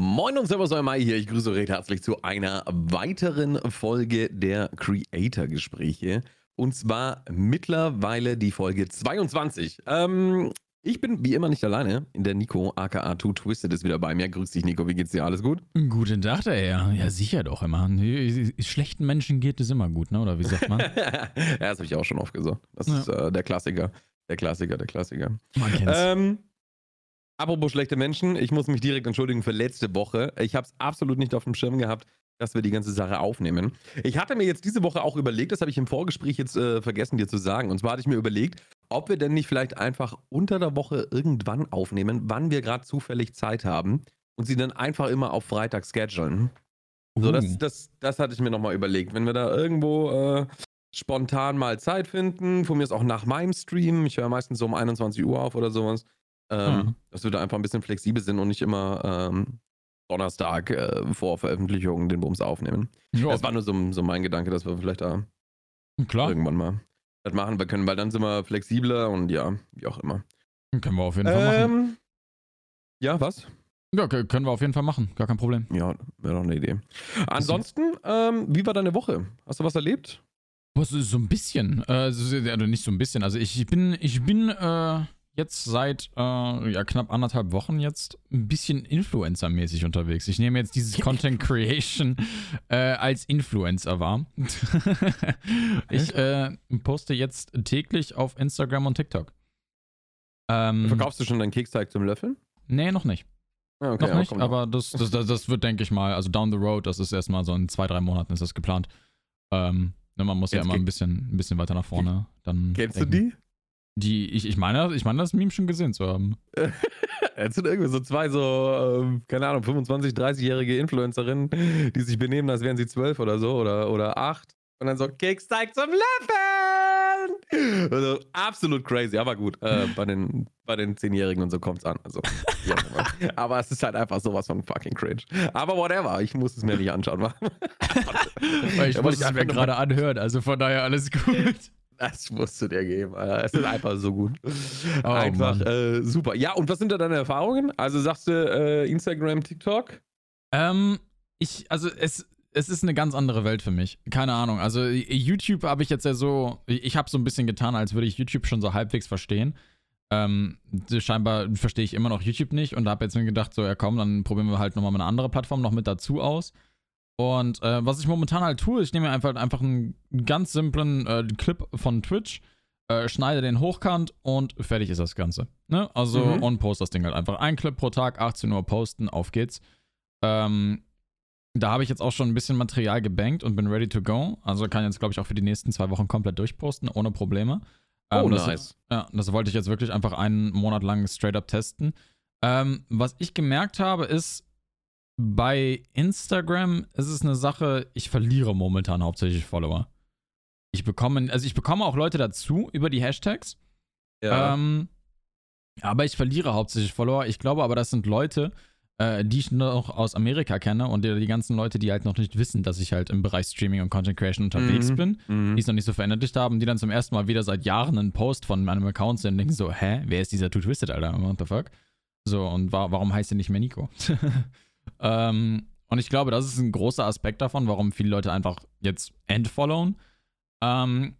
Moin und Servus, euer Mai hier. Ich grüße euch recht herzlich zu einer weiteren Folge der Creator-Gespräche. Und zwar mittlerweile die Folge 22. Ähm, ich bin wie immer nicht alleine. In der Nico, aka 2 Twisted, ist wieder bei mir. Grüß dich, Nico. Wie geht's dir? Alles gut? Guten Tag, der Herr. Ja, sicher doch immer. Schlechten Menschen geht es immer gut, ne? Oder wie sagt man? ja, das habe ich auch schon oft gesagt. Das Ja. ist äh, der Klassiker. Der Klassiker, der Klassiker. Man kennt's. Ähm, apropos schlechte Menschen, ich muss mich direkt entschuldigen für letzte Woche. Ich habe es absolut nicht auf dem Schirm gehabt, dass wir die ganze Sache aufnehmen. Ich hatte mir jetzt diese Woche auch überlegt, das habe ich im Vorgespräch jetzt äh, vergessen dir zu sagen. Und zwar hatte ich mir überlegt, ob wir denn nicht vielleicht einfach unter der Woche irgendwann aufnehmen, wann wir gerade zufällig Zeit haben und sie dann einfach immer auf Freitag schedulen. So, das, das, das hatte ich mir nochmal überlegt. Wenn wir da irgendwo äh, spontan mal Zeit finden, von mir ist auch nach meinem Stream, ich höre meistens so um 21 Uhr auf oder sowas, ähm, Mhm. dass wir da einfach ein bisschen flexibel sind und nicht immer ähm, Donnerstag äh, vor Veröffentlichung den Bums aufnehmen. ja, Das war nur so, so mein Gedanke, dass wir vielleicht da klar. irgendwann mal das machen wir können, weil dann sind wir flexibler und ja, wie auch immer. Können wir auf jeden Fall machen. Ähm, ja, was? Ja, können wir auf jeden Fall machen. Gar kein Problem. Ja, wäre doch eine Idee. Ansonsten, ähm, wie war deine Woche? Hast du was erlebt? Was so ein bisschen? Äh, so- also nicht so ein bisschen. Also ich bin, ich bin äh, jetzt seit äh, ja, knapp anderthalb Wochen jetzt ein bisschen Influencer-mäßig unterwegs. Ich nehme jetzt dieses Content Creation äh, als Influencer wahr. ich äh, poste jetzt täglich auf Instagram und TikTok. Ähm, Verkaufst du schon deinen Keksteig zum Löffeln? Nee, noch nicht. Ja, okay, noch nicht, aber das, das, das, das wird, denke ich mal, also down the road, das ist erstmal so in zwei, drei Monaten ist das geplant. Ähm, ne, man muss ja Kennst- immer ein bisschen, ein bisschen weiter nach vorne. Dann Kennst du denken. die? Die, ich, ich meine, ich meine, das Meme schon gesehen zu haben. Es sind irgendwie so zwei so, ähm, keine Ahnung, 25, 30-jährige Influencerinnen, die sich benehmen, als wären sie zwölf oder so oder, oder acht. Und dann so, Keksteig zum Löffeln! Also, absolut crazy, aber gut. Äh, bei, den, bei den Zehnjährigen und so kommt's an. Also, aber es ist halt einfach sowas von fucking cringe. Aber whatever, ich muss es mir nicht anschauen. Weil ich Ja, muss ich es mir gerade anhören, also von daher alles gut. Das musst du dir geben. Alter. Es ist einfach so gut. Oh, einfach äh, super. Ja, und was sind da deine Erfahrungen? Also sagst du äh, Instagram, TikTok? Ähm, ich, also es, es ist eine ganz andere Welt für mich. Keine Ahnung. Also YouTube habe ich jetzt ja so, ich habe so ein bisschen getan, als würde ich YouTube schon so halbwegs verstehen. Ähm, scheinbar verstehe ich immer noch YouTube nicht und habe jetzt mir gedacht, so, ja komm, dann probieren wir halt nochmal eine andere Plattform noch mit dazu aus. Und äh, was ich momentan halt tue, ich nehme einfach, einfach einen ganz simplen äh, Clip von Twitch, äh, schneide den hochkant und fertig ist das Ganze. Ne? Also Mhm. und post das Ding halt einfach. Ein Clip pro Tag, 18 Uhr posten, auf geht's. Ähm, da habe ich jetzt auch schon ein bisschen Material gebankt und bin ready to go. Also kann jetzt, glaube ich, auch für die nächsten zwei Wochen komplett durchposten, ohne Probleme. Oh, Ähm, das, nice. Ja, das wollte ich jetzt wirklich einfach einen Monat lang straight up testen. Ähm, was ich gemerkt habe, ist, bei Instagram ist es eine Sache, ich verliere momentan hauptsächlich Follower. Ich bekomme, also ich bekomme auch Leute dazu über die Hashtags. Ja. Ähm, aber ich verliere hauptsächlich Follower. Ich glaube aber, das sind Leute, äh, die ich noch aus Amerika kenne und die, die ganzen Leute, die halt noch nicht wissen, dass ich halt im Bereich Streaming und Content Creation unterwegs Mhm. bin, Mhm. die es noch nicht so verinnerlicht haben, die dann zum ersten Mal wieder seit Jahren einen Post von meinem Account sehen und denken so, hä, wer ist dieser Two Twisted, Alter? What the fuck? So, und wa warum heißt er nicht mehr Nico? ähm, und ich glaube, das ist ein großer Aspekt davon, warum viele Leute einfach jetzt entfollowen. Ähm,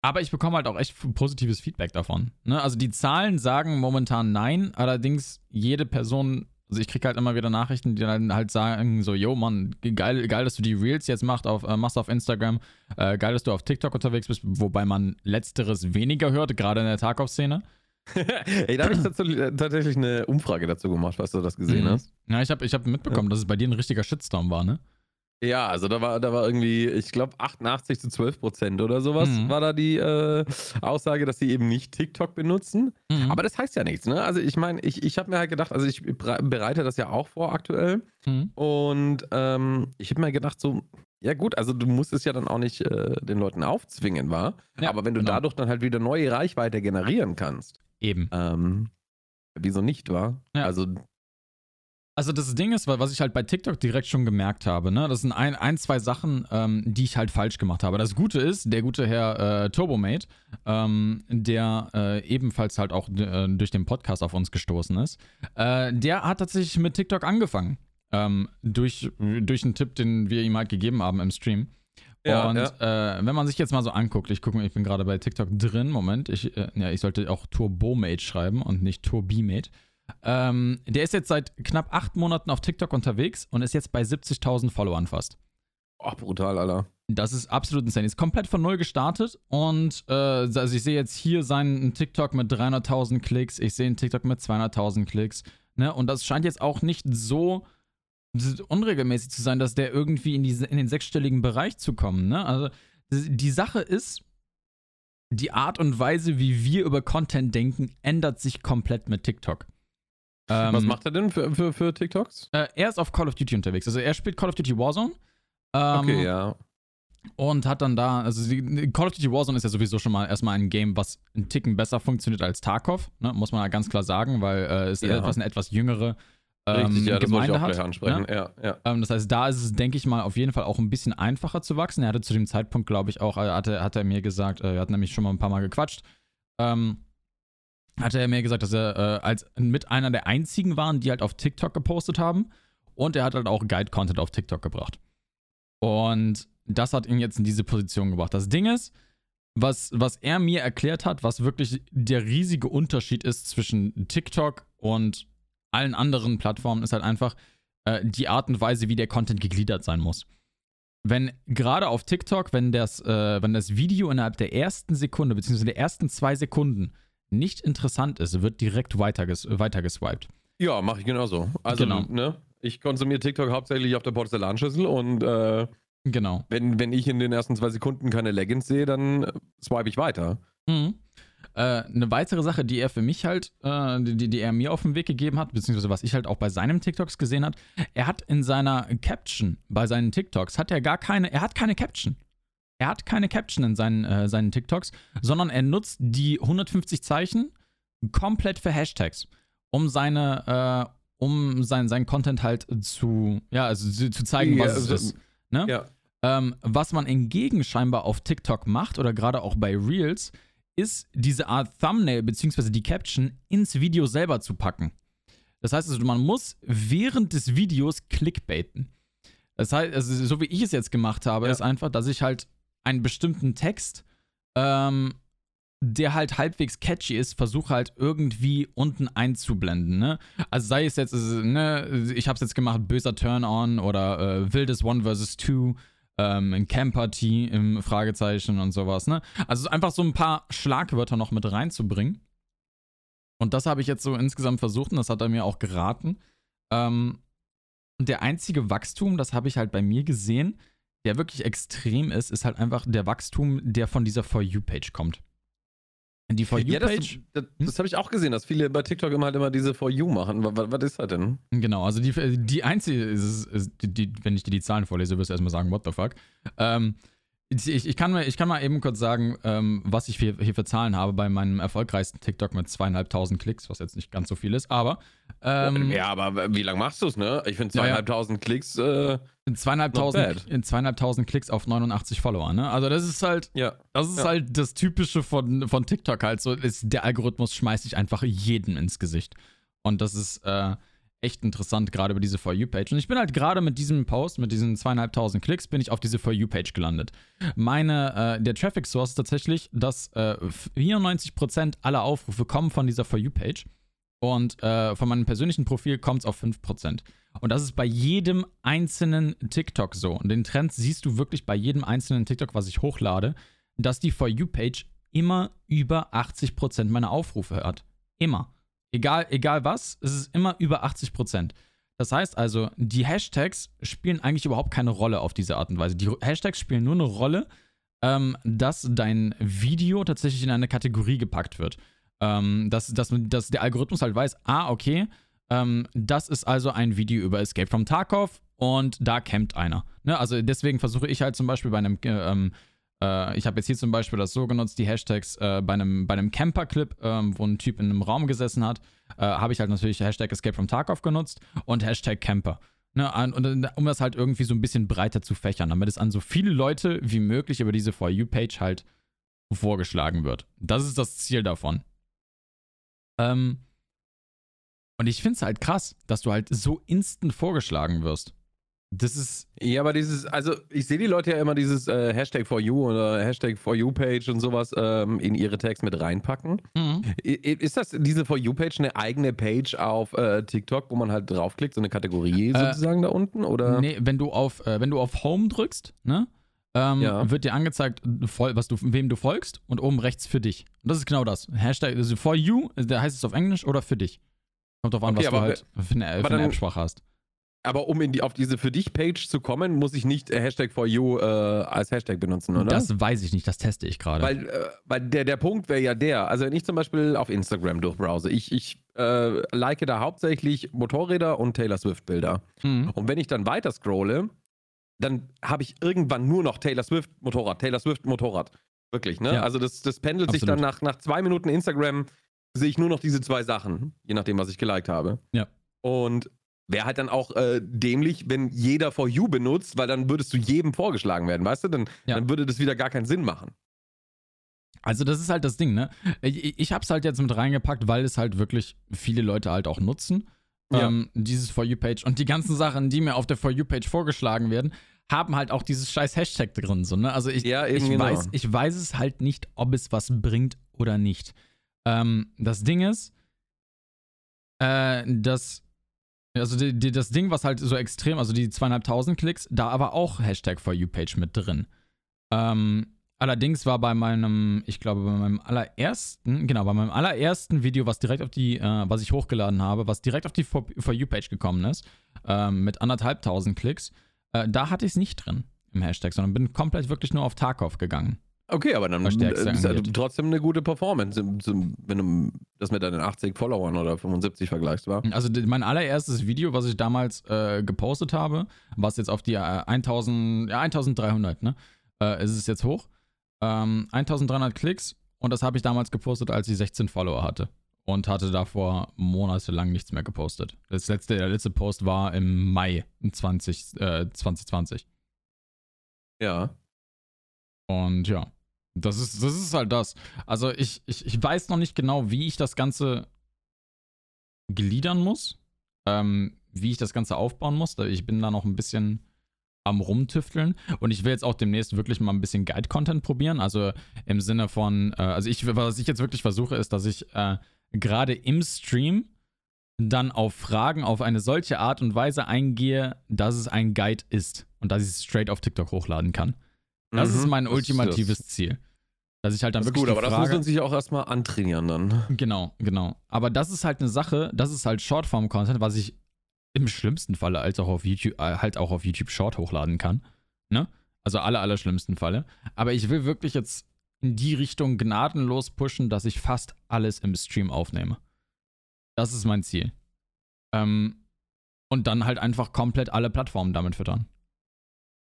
aber ich bekomme halt auch echt positives Feedback davon. Ne? Also die Zahlen sagen momentan nein, allerdings jede Person, also ich kriege halt immer wieder Nachrichten, die dann halt sagen so, yo Mann, geil, geil, dass du die Reels jetzt machst auf, äh, machst auf Instagram, äh, geil, dass du auf TikTok unterwegs bist, wobei man letzteres weniger hört, gerade in der Tarkov-Szene. Ey, da habe ich dazu, äh, tatsächlich eine Umfrage dazu gemacht, was du das gesehen Mhm. hast. Ja, ich habe ich hab mitbekommen, dass es bei dir ein richtiger Shitstorm war, ne? Ja, also da war, da war irgendwie, ich glaube, 88 zu 12 Prozent oder sowas Mhm. war da die äh, Aussage, dass sie eben nicht TikTok benutzen. Mhm. Aber das heißt ja nichts, ne? Also ich meine, ich, ich habe mir halt gedacht, also ich bereite das ja auch vor aktuell. Mhm. Und ähm, ich habe mir gedacht, so, ja gut, also du musst es ja dann auch nicht äh, den Leuten aufzwingen, war. Ja, Aber wenn du genau. dadurch dann halt wieder neue Reichweite generieren kannst, Eben. ähm, wieso nicht, war? Ja. Also Also das Ding ist, was ich halt bei TikTok direkt schon gemerkt habe, ne, das sind ein, ein zwei Sachen, ähm, die ich halt falsch gemacht habe. Das Gute ist, der gute Herr äh, Turbomate, ähm, der äh, ebenfalls halt auch äh, durch den Podcast auf uns gestoßen ist, äh, der hat tatsächlich mit TikTok angefangen. Ähm, durch, durch einen Tipp, den wir ihm halt gegeben haben im Stream. Ja, und ja. Äh, wenn man sich jetzt mal so anguckt, ich gucke, ich bin gerade bei TikTok drin, Moment, ich, äh, ja, ich sollte auch Turbomate schreiben und nicht Turbimate. Ähm, der ist jetzt seit knapp acht Monaten auf TikTok unterwegs und ist jetzt bei 70.000 Followern fast. Ach, brutal, Alter. Das ist absolut insane. Ist komplett von null gestartet und äh, also ich sehe jetzt hier seinen TikTok mit 300.000 Klicks, ich sehe einen TikTok mit 200.000 Klicks, ne? Und das scheint jetzt auch nicht so unregelmäßig zu sein, dass der irgendwie in, diese, in den sechsstelligen Bereich zu kommen, ne? Also die Sache ist, die Art und Weise, wie wir über Content denken, ändert sich komplett mit TikTok. Was Ähm, macht er denn für, für, für TikToks? äh, er ist auf Call of Duty unterwegs. Also er spielt Call of Duty Warzone. Ähm, Okay, ja. Und hat dann da, also die, Call of Duty Warzone ist ja sowieso schon mal erstmal ein Game, was einen Ticken besser funktioniert als Tarkov, ne? muss man ja ganz klar sagen, weil äh, es Ja. etwas eine etwas jüngere Richtig, ja, das wollte ich Gemeinde auch hat. gleich ansprechen. Ne? Ja, ja. Ähm, das heißt, da ist es, denke ich mal, auf jeden Fall auch ein bisschen einfacher zu wachsen. Er hatte zu dem Zeitpunkt, glaube ich, auch, äh, hatte, hat er mir gesagt, äh, wir hatten nämlich schon mal ein paar Mal gequatscht, ähm, hatte er mir gesagt, dass er äh, als mit einer der einzigen waren, die halt auf TikTok gepostet haben. Und er hat halt auch Guide-Content auf TikTok gebracht. Und das hat ihn jetzt in diese Position gebracht. Das Ding ist, was, was er mir erklärt hat, was wirklich der riesige Unterschied ist zwischen TikTok und allen anderen Plattformen, ist halt einfach äh, die Art und Weise, wie der Content gegliedert sein muss. Wenn gerade auf TikTok, wenn das, äh, wenn das Video innerhalb der ersten Sekunde, beziehungsweise der ersten zwei Sekunden nicht interessant ist, wird direkt weiterges weitergeswiped. Ja, mache ich genauso. Also, Genau. ne? Ich konsumiere TikTok hauptsächlich auf der Porzellanschüssel und äh, Genau. wenn, wenn ich in den ersten zwei Sekunden keine Leggings sehe, dann swipe ich weiter. Mhm. Äh, eine weitere Sache, die er für mich halt, äh, die, die er mir auf den Weg gegeben hat, beziehungsweise was ich halt auch bei seinem TikToks gesehen hat, er hat in seiner Caption bei seinen TikToks, hat er gar keine, er hat keine Caption. Er hat keine Caption in seinen, äh, seinen TikToks, sondern er nutzt die 150 Zeichen komplett für Hashtags, um seine, äh, um sein, sein Content halt zu, ja, also zu, zu zeigen, Ja, was also, es ist. Ne? Ja. Ähm, was man hingegen scheinbar auf TikTok macht oder gerade auch bei Reels, ist diese Art Thumbnail bzw. die Caption ins Video selber zu packen. Das heißt also, man muss während des Videos clickbaiten. Das heißt, also, so wie ich es jetzt gemacht habe, Ja. ist einfach, dass ich halt einen bestimmten Text, ähm, der halt halbwegs catchy ist, versuche halt irgendwie unten einzublenden. Ne? Also sei es jetzt, also, ne, ich habe es jetzt gemacht, böser Turn-on oder äh, wildes One versus Two, ähm, ein Camper-Tee im Fragezeichen und sowas. Ne? Also einfach so ein paar Schlagwörter noch mit reinzubringen. Und das habe ich jetzt so insgesamt versucht und das hat er mir auch geraten. Ähm, und der einzige Wachstum, das habe ich halt bei mir gesehen, der wirklich extrem ist, ist halt einfach der Wachstum, der von dieser For You-Page kommt. Die For Ja, das, You-Page. das, das habe ich auch gesehen, dass viele bei TikTok immer halt immer diese For You machen. Was, was ist das denn? Genau, also die, die einzige, ist, ist, die, die, wenn ich dir die Zahlen vorlese, wirst du erstmal sagen, what the fuck. Ähm, ich, ich, kann mal, ich kann mal eben kurz sagen, ähm, was ich hier, hier für Zahlen habe bei meinem erfolgreichsten TikTok mit zweieinhalbtausend Klicks, was jetzt nicht ganz so viel ist, aber ähm, ja, aber wie lange machst du es, ne? Ich finde Ja, ja. zweieinhalbtausend Klicks, äh, zweieinhalbtausend, Not zweieinhalbtausend Klicks auf 89 Follower, ne? Also das ist halt, ja. das ist Ja. halt das Typische von, von TikTok halt so, ist, der Algorithmus schmeißt sich einfach jedem ins Gesicht. Und das ist äh, echt interessant, gerade über diese For You-Page. Und ich bin halt gerade mit diesem Post, mit diesen zweieinhalbtausend Klicks, bin ich auf diese For You-Page gelandet. Meine, äh, der Traffic Source ist tatsächlich, dass äh, 94% aller Aufrufe kommen von dieser For You-Page. Und äh, von meinem persönlichen Profil kommt es auf 5%. Und das ist bei jedem einzelnen TikTok so. Und den Trend siehst du wirklich bei jedem einzelnen TikTok, was ich hochlade, dass die For You-Page immer über 80% meiner Aufrufe hat. Immer. Egal, egal was, es ist immer über 80%. Das heißt also, die Hashtags spielen eigentlich überhaupt keine Rolle auf diese Art und Weise. Die Hashtags spielen nur eine Rolle, ähm, dass dein Video tatsächlich in eine Kategorie gepackt wird. Ähm, dass, dass, dass der Algorithmus halt weiß, ah, okay, ähm, das ist also ein Video über Escape from Tarkov und da campt einer. Ne? Also deswegen versuche ich halt zum Beispiel bei einem, äh, ähm, Äh, ich habe jetzt hier zum Beispiel das so genutzt, die Hashtags äh, bei einem, bei einem Camper-Clip, ähm, wo ein Typ in einem Raum gesessen hat, äh, habe ich halt natürlich Hashtag Escape from Tarkov genutzt und Hashtag Camper. Ne, und, um das halt irgendwie so ein bisschen breiter zu fächern, damit es an so viele Leute wie möglich über diese For You-Page halt vorgeschlagen wird. Das ist das Ziel davon. Ähm, und ich finde es halt krass, dass du halt so instant vorgeschlagen wirst. Das ist. Ja, aber dieses, also ich sehe die Leute ja immer dieses äh, Hashtag for you oder Hashtag for you Page und sowas ähm, in ihre Tags mit reinpacken. Mhm. Ist das diese for you Page eine eigene Page auf äh, TikTok, wo man halt draufklickt, so eine Kategorie äh, sozusagen da unten? Oder? Nee, wenn du auf, äh, wenn du auf Home drückst, ne? Ähm, ja. wird dir angezeigt, was du, wem du folgst und oben rechts für dich. Und das ist genau das. Hashtag also for you, da heißt es auf Englisch oder für dich. Kommt drauf an, okay, was du halt für eine, für eine App-Sprache hast. Aber um in die, auf diese für dich Page zu kommen, muss ich nicht äh, Hashtag for you äh, als Hashtag benutzen, oder? Das weiß ich nicht, das teste ich gerade. Weil, äh, weil der, der Punkt wäre ja der, also wenn ich zum Beispiel auf Instagram durchbrowse, ich, ich äh, like da hauptsächlich Motorräder und Taylor Swift Bilder. Mhm. Und wenn ich dann weiter scrolle, dann habe ich irgendwann nur noch Taylor Swift Motorrad, Taylor Swift Motorrad. Wirklich, ne? Ja. Also das, das pendelt Absolut. sich dann nach, nach zwei Minuten Instagram, sehe ich nur noch diese zwei Sachen, je nachdem, was ich geliked habe. Ja. Und Wäre halt dann auch äh, dämlich, wenn jeder For You benutzt, weil dann würdest du jedem vorgeschlagen werden, weißt du? Dann, ja. dann würde das wieder gar keinen Sinn machen. Also das ist halt das Ding, ne? Ich, ich hab's halt jetzt mit reingepackt, weil es halt wirklich viele Leute halt auch nutzen. Ja. Ähm, dieses For You-Page. Und die ganzen Sachen, die mir auf der For You-Page vorgeschlagen werden, haben halt auch dieses scheiß Hashtag drin. So, ne? Also ich, ja, ich, genau. weiß, ich weiß es halt nicht, ob es was bringt oder nicht. Ähm, das Ding ist, äh, dass also die, die, das Ding, was halt so extrem, also die zweieinhalbtausend Klicks, da aber auch Hashtag For You Page mit drin. Ähm, allerdings war bei meinem, ich glaube, bei meinem allerersten, genau, bei meinem allerersten Video, was direkt auf die, äh, was ich hochgeladen habe, was direkt auf die For, For You Page gekommen ist, ähm, mit anderthalbtausend Klicks, äh, da hatte ich es nicht drin im Hashtag, sondern bin komplett wirklich nur auf Tarkov gegangen. Okay, aber dann ist ja trotzdem eine gute Performance, wenn du das mit deinen 80 Followern oder 75 vergleichst, war. Also mein allererstes Video, was ich damals äh, gepostet habe, was jetzt auf die äh, 1000, ja 1300, ne, äh, ist es jetzt hoch. Ähm, 1300 Klicks und das habe ich damals gepostet, als ich 16 Follower hatte und hatte davor monatelang nichts mehr gepostet. Das letzte, der letzte Post war im Mai 20, äh, 2020. Ja. Und ja. Das ist, das ist halt das. Also ich, ich, ich weiß noch nicht genau, wie ich das Ganze gliedern muss. Ähm, wie ich das Ganze aufbauen muss. Ich bin da noch ein bisschen am Rumtüfteln. Und ich will jetzt auch demnächst wirklich mal ein bisschen Guide-Content probieren. Also im Sinne von, äh, also ich, was ich jetzt wirklich versuche, ist, dass ich äh, gerade im Stream dann auf Fragen auf eine solche Art und Weise eingehe, dass es ein Guide ist und dass ich es straight auf TikTok hochladen kann. Das mhm, ist mein ultimatives ist Ziel. Dass ich halt dann das wirklich. Gut, aber Frage, das muss man sich auch erstmal antrainieren dann. Genau, genau. Aber das ist halt eine Sache, das ist halt Shortform-Content, was ich im schlimmsten Falle als auch auf YouTube, äh, halt auch auf YouTube Short hochladen kann. Ne? Also aller, aller schlimmsten Falle. Aber ich will wirklich jetzt in die Richtung gnadenlos pushen, dass ich fast alles im Stream aufnehme. Das ist mein Ziel. Ähm, und dann halt einfach komplett alle Plattformen damit füttern.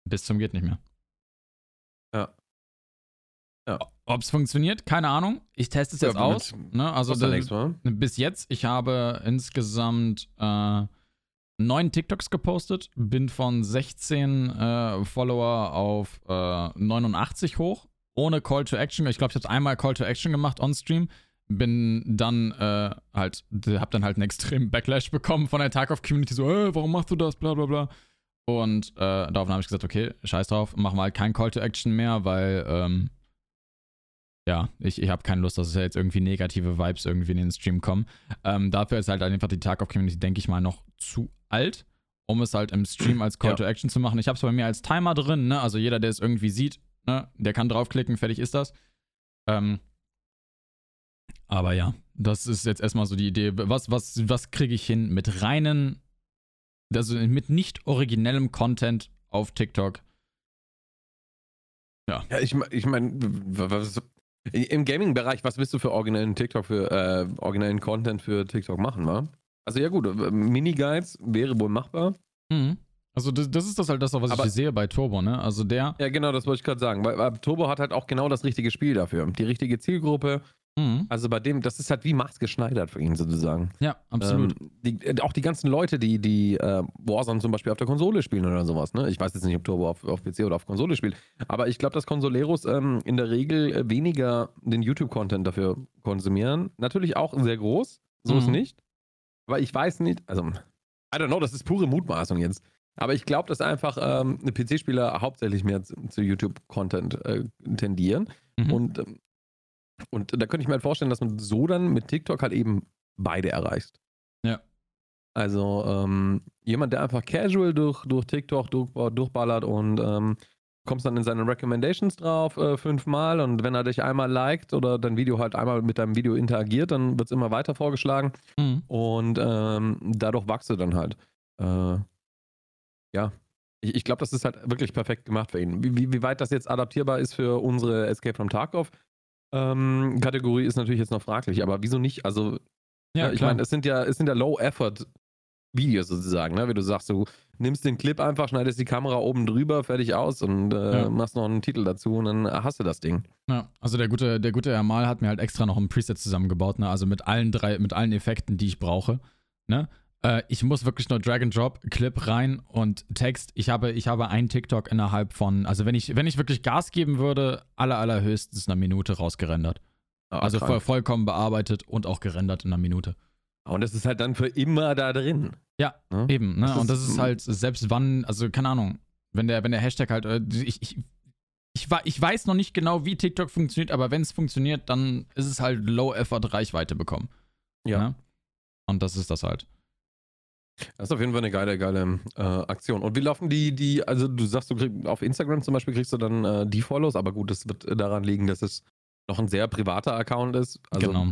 Bis zum geht nicht mehr. Ja. Ob es funktioniert, keine Ahnung. Ich teste es jetzt ja, aus. Ne? Also de, bis jetzt, ich habe insgesamt äh, neun TikToks gepostet, bin von 16 äh, Follower auf äh, 89 hoch, ohne Call to Action. Ich glaube, ich habe einmal Call to Action gemacht on Stream. Bin dann äh, halt, hab dann halt einen extremen Backlash bekommen von der Tarkov Community, so, äh, warum machst du das, bla bla bla. Und äh, daraufhin habe ich gesagt, okay, scheiß drauf, machen wir halt kein Call to Action mehr, weil ähm, ja, ich, ich habe keine Lust, dass es ja jetzt irgendwie negative Vibes irgendwie in den Stream kommen. Ähm, dafür ist halt einfach die Tarkov-Community, denke ich mal, noch zu alt, um es halt im Stream als Call ja. to Action zu machen. Ich habe es bei mir als Timer drin, ne? Also jeder, der es irgendwie sieht, ne? der kann draufklicken, fertig ist das. Ähm, aber ja, das ist jetzt erstmal so die Idee. Was, was, was kriege ich hin mit reinen, also mit nicht originellem Content auf TikTok? Ja. Ja, ich, ich meine, was, im Gaming-Bereich, was willst du für originellen TikTok, für äh, originellen Content für TikTok machen, wa? Also ja gut, Mini-Guides wäre wohl machbar. Mhm. Also das, das ist das halt das, was Aber- ich sehe bei Turbo, ne? Also der. Ja, genau, das wollte ich gerade sagen. Weil, weil Turbo hat halt auch genau das richtige Spiel dafür. Die richtige Zielgruppe. Mhm. Also bei dem, das ist halt wie maßgeschneidert für ihn sozusagen. Ja, absolut. Ähm, die, äh, auch die ganzen Leute, die, die äh, Warzone zum Beispiel auf der Konsole spielen oder sowas. Ne? Ich weiß jetzt nicht, ob Turbo auf, auf PC oder auf Konsole spielt. Aber ich glaube, dass Consoleros ähm, in der Regel äh, weniger den YouTube-Content dafür konsumieren. Natürlich auch sehr groß. So ist Mhm. nicht. Aber ich weiß nicht, also, I don't know, das ist pure Mutmaßung jetzt. Aber ich glaube, dass einfach ähm, PC-Spieler hauptsächlich mehr zu, zu YouTube-Content äh, tendieren. Mhm. Und, ähm, und da könnte ich mir halt vorstellen, dass man so dann mit TikTok halt eben beide erreicht. Ja. Also ähm, jemand, der einfach casual durch, durch TikTok durch, durchballert und ähm, kommst dann in seine Recommendations drauf äh, fünfmal und wenn er dich einmal liked oder dein Video halt einmal mit deinem Video interagiert, dann wird es immer weiter vorgeschlagen Mhm. und ähm, dadurch wachst du dann halt. Äh, ja, ich, ich glaube, das ist halt wirklich perfekt gemacht für ihn. Wie, wie, wie weit das jetzt adaptierbar ist für unsere Escape from Tarkov ähm, Kategorie ist natürlich jetzt noch fraglich, aber wieso nicht? Also, Ja, ja, ich meine, es sind ja, es sind ja Low-Effort-Videos sozusagen, ne? Wie du sagst, du nimmst den Clip einfach, schneidest die Kamera oben drüber, fertig aus und äh, Ja. machst noch einen Titel dazu und dann hast du das Ding. Ja, also der gute, der gute Ermal hat mir halt extra noch ein Preset zusammengebaut, ne? Also mit allen drei, mit allen Effekten, die ich brauche. Ne? Äh, ich muss wirklich nur Drag and Drop, Clip rein und Text. Ich habe, ich habe einen TikTok innerhalb von, also wenn ich, wenn ich wirklich Gas geben würde, aller, allerhöchstens eine Minute rausgerendert. Ah, also voll, vollkommen bearbeitet und auch gerendert in einer Minute. Und das ist halt dann für immer da drin. Ja, Ne? Eben, ne? Das und das ist- halt, selbst wann, also keine Ahnung, wenn der, wenn der Hashtag halt, äh, ich, ich, ich, ich weiß noch nicht genau, wie TikTok funktioniert, aber wenn es funktioniert, dann ist es halt Low-Effort-Reichweite bekommen. Ja. Ne? Und das ist das halt. Das ist auf jeden Fall eine geile, geile äh, Aktion. Und wie laufen die, die, also du sagst, du kriegst auf Instagram zum Beispiel kriegst du dann äh, die Follows, aber gut, das wird daran liegen, dass es noch ein sehr privater Account ist. Also, genau.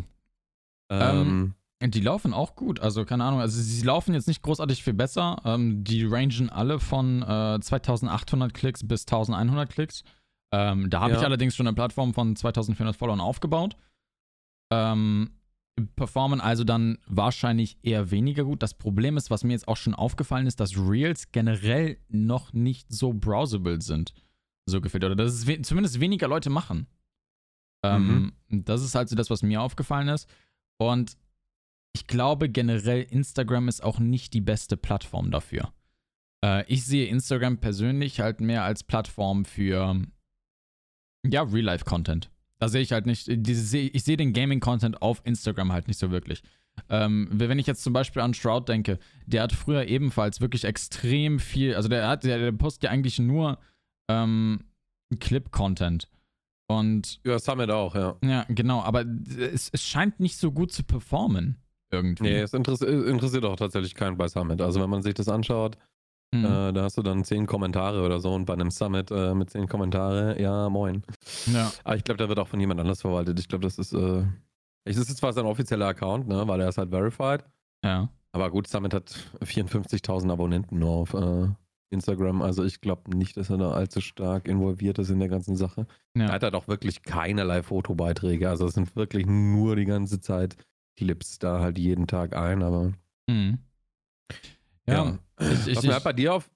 Ähm, Und die laufen auch gut, also keine Ahnung, also sie laufen jetzt nicht großartig viel besser. Ähm, die rangen alle von äh, 2800 Klicks bis 1100 Klicks. Ähm, da habe Ja. ich allerdings schon eine Plattform von 2400 Followern aufgebaut. Ähm, performen also dann wahrscheinlich eher weniger gut. Das Problem ist, was mir jetzt auch schon aufgefallen ist, dass Reels generell noch nicht so browsable sind. So gefühlt. Oder dass es we zumindest weniger Leute machen. Ähm, Das ist halt so das, was mir aufgefallen ist. Und ich glaube generell, Instagram ist auch nicht die beste Plattform dafür. Äh, ich sehe Instagram persönlich halt mehr als Plattform für, ja, Real-Life-Content. Da sehe ich halt nicht, diese, ich sehe den Gaming-Content auf Instagram halt nicht so wirklich. Ähm, wenn ich jetzt zum Beispiel an Shroud denke, der hat früher ebenfalls wirklich extrem viel, also der hat, der, der postet ja eigentlich nur ähm, Clip-Content. Und ja, Summit auch, ja. ja, genau, aber es, es scheint nicht so gut zu performen. Irgendwie. Nee, es interessiert, interessiert auch tatsächlich keinen bei Summit. Also wenn man sich das anschaut, Hm. äh, da hast du dann zehn Kommentare oder so und bei einem Summit äh, mit zehn Kommentare, ja, moin. ja. Aber ich glaube, der wird auch von jemand anders verwaltet. Ich glaube, das ist, äh, es ist zwar sein offizieller Account, ne, weil er ist halt verified. ja. Aber gut, Summit hat 54.000 Abonnenten nur auf äh, Instagram. Also ich glaube nicht, dass er da allzu stark involviert ist in der ganzen Sache. Ja. Er hat halt auch wirklich keinerlei Fotobeiträge. Also es sind wirklich nur die ganze Zeit Clips da halt jeden Tag ein. Aber Mhm. Ja, Ich, ich, was mir halt bei dir auf,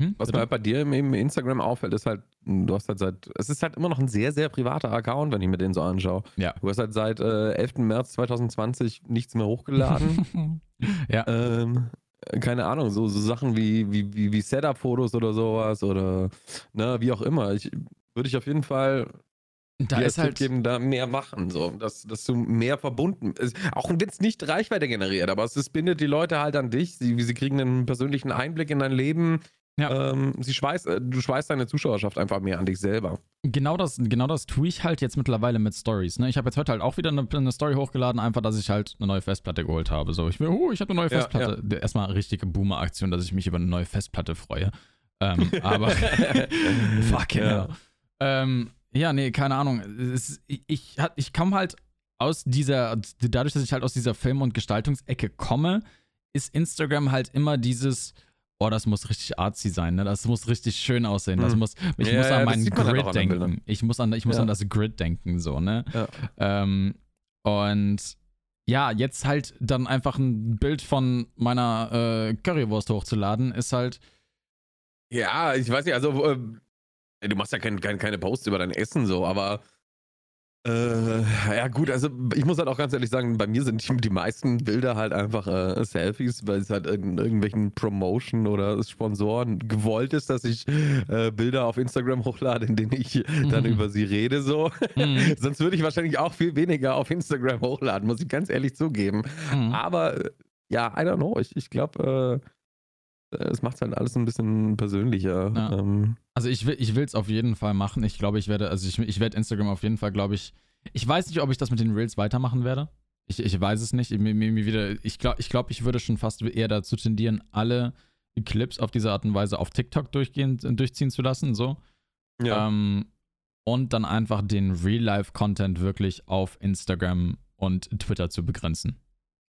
hm, was mir halt bei dir im, im Instagram auffällt, ist halt, du hast halt seit, es ist halt immer noch ein sehr, sehr privater Account, wenn ich mir den so anschaue. Ja. Du hast halt seit äh, 11. März 2020 nichts mehr hochgeladen. ja. ähm, keine Ahnung, so, so Sachen wie, wie, wie, wie Setup-Fotos oder sowas oder ne, wie auch immer. Ich würde ich auf jeden Fall da ist halt. geben, da mehr machen, so, dass, dass du mehr verbunden ist. Auch wenn es nicht Reichweite generiert, aber es, es bindet die Leute halt an dich. Sie, sie kriegen einen persönlichen Einblick in dein Leben. Ja. Ähm, sie schweißt, äh, du schweißt deine Zuschauerschaft einfach mehr an dich selber. Genau das, genau das tue ich halt jetzt mittlerweile mit Stories. Ne? Ich habe jetzt heute halt auch wieder eine, eine Story hochgeladen, einfach, dass ich halt eine neue Festplatte geholt habe. So, ich will, oh, ich habe eine neue Ja, Festplatte. Der- Erstmal richtige Boomer-Aktion, dass ich mich über eine neue Festplatte freue. Ähm, aber Ja. hell. Ähm, ja, nee, keine Ahnung. Es, ich, ich, ich komme halt aus dieser, dadurch, dass ich halt aus dieser Film- und Gestaltungsecke komme, ist Instagram halt immer dieses, oh, das muss richtig artsy sein, ne? Das muss richtig schön aussehen. Das Mhm. muss, ich Ja, muss ja, an das meinen halt Grid an den denken. Bildern. Ich muss an, ich muss Ja. an das Grid denken, so, ne? Ja. Ähm, und ja, jetzt halt dann einfach ein Bild von meiner äh, Currywurst hochzuladen, ist halt, Ja, ich weiß nicht, also ähm, du machst ja kein, kein, keine Posts über dein Essen so, aber äh, ja gut, also ich muss halt auch ganz ehrlich sagen, bei mir sind die, die meisten Bilder halt einfach äh, Selfies, weil es halt in irgendwelchen Promotion oder Sponsoren gewollt ist, dass ich äh, Bilder auf Instagram hochlade, in denen ich mhm. dann über sie rede so. Mhm. Sonst würde ich wahrscheinlich auch viel weniger auf Instagram hochladen, muss ich ganz ehrlich zugeben. Mhm. Aber äh, ja, I don't know, ich, ich glaube, äh, es macht halt alles ein bisschen persönlicher. Ja. Ähm, also ich will ich es auf jeden Fall machen. Ich glaube, ich werde, also ich, ich werde Instagram auf jeden Fall, glaube ich. Ich weiß nicht, ob ich das mit den Reels weitermachen werde. Ich, ich weiß es nicht. Mir, mir wieder, ich glaube, ich, glaub, ich würde schon fast eher dazu tendieren, alle Clips auf diese Art und Weise auf TikTok durchgehen, durchziehen zu lassen. So. Ja. Ähm, und dann einfach den Real-Life-Content wirklich auf Instagram und Twitter zu begrenzen.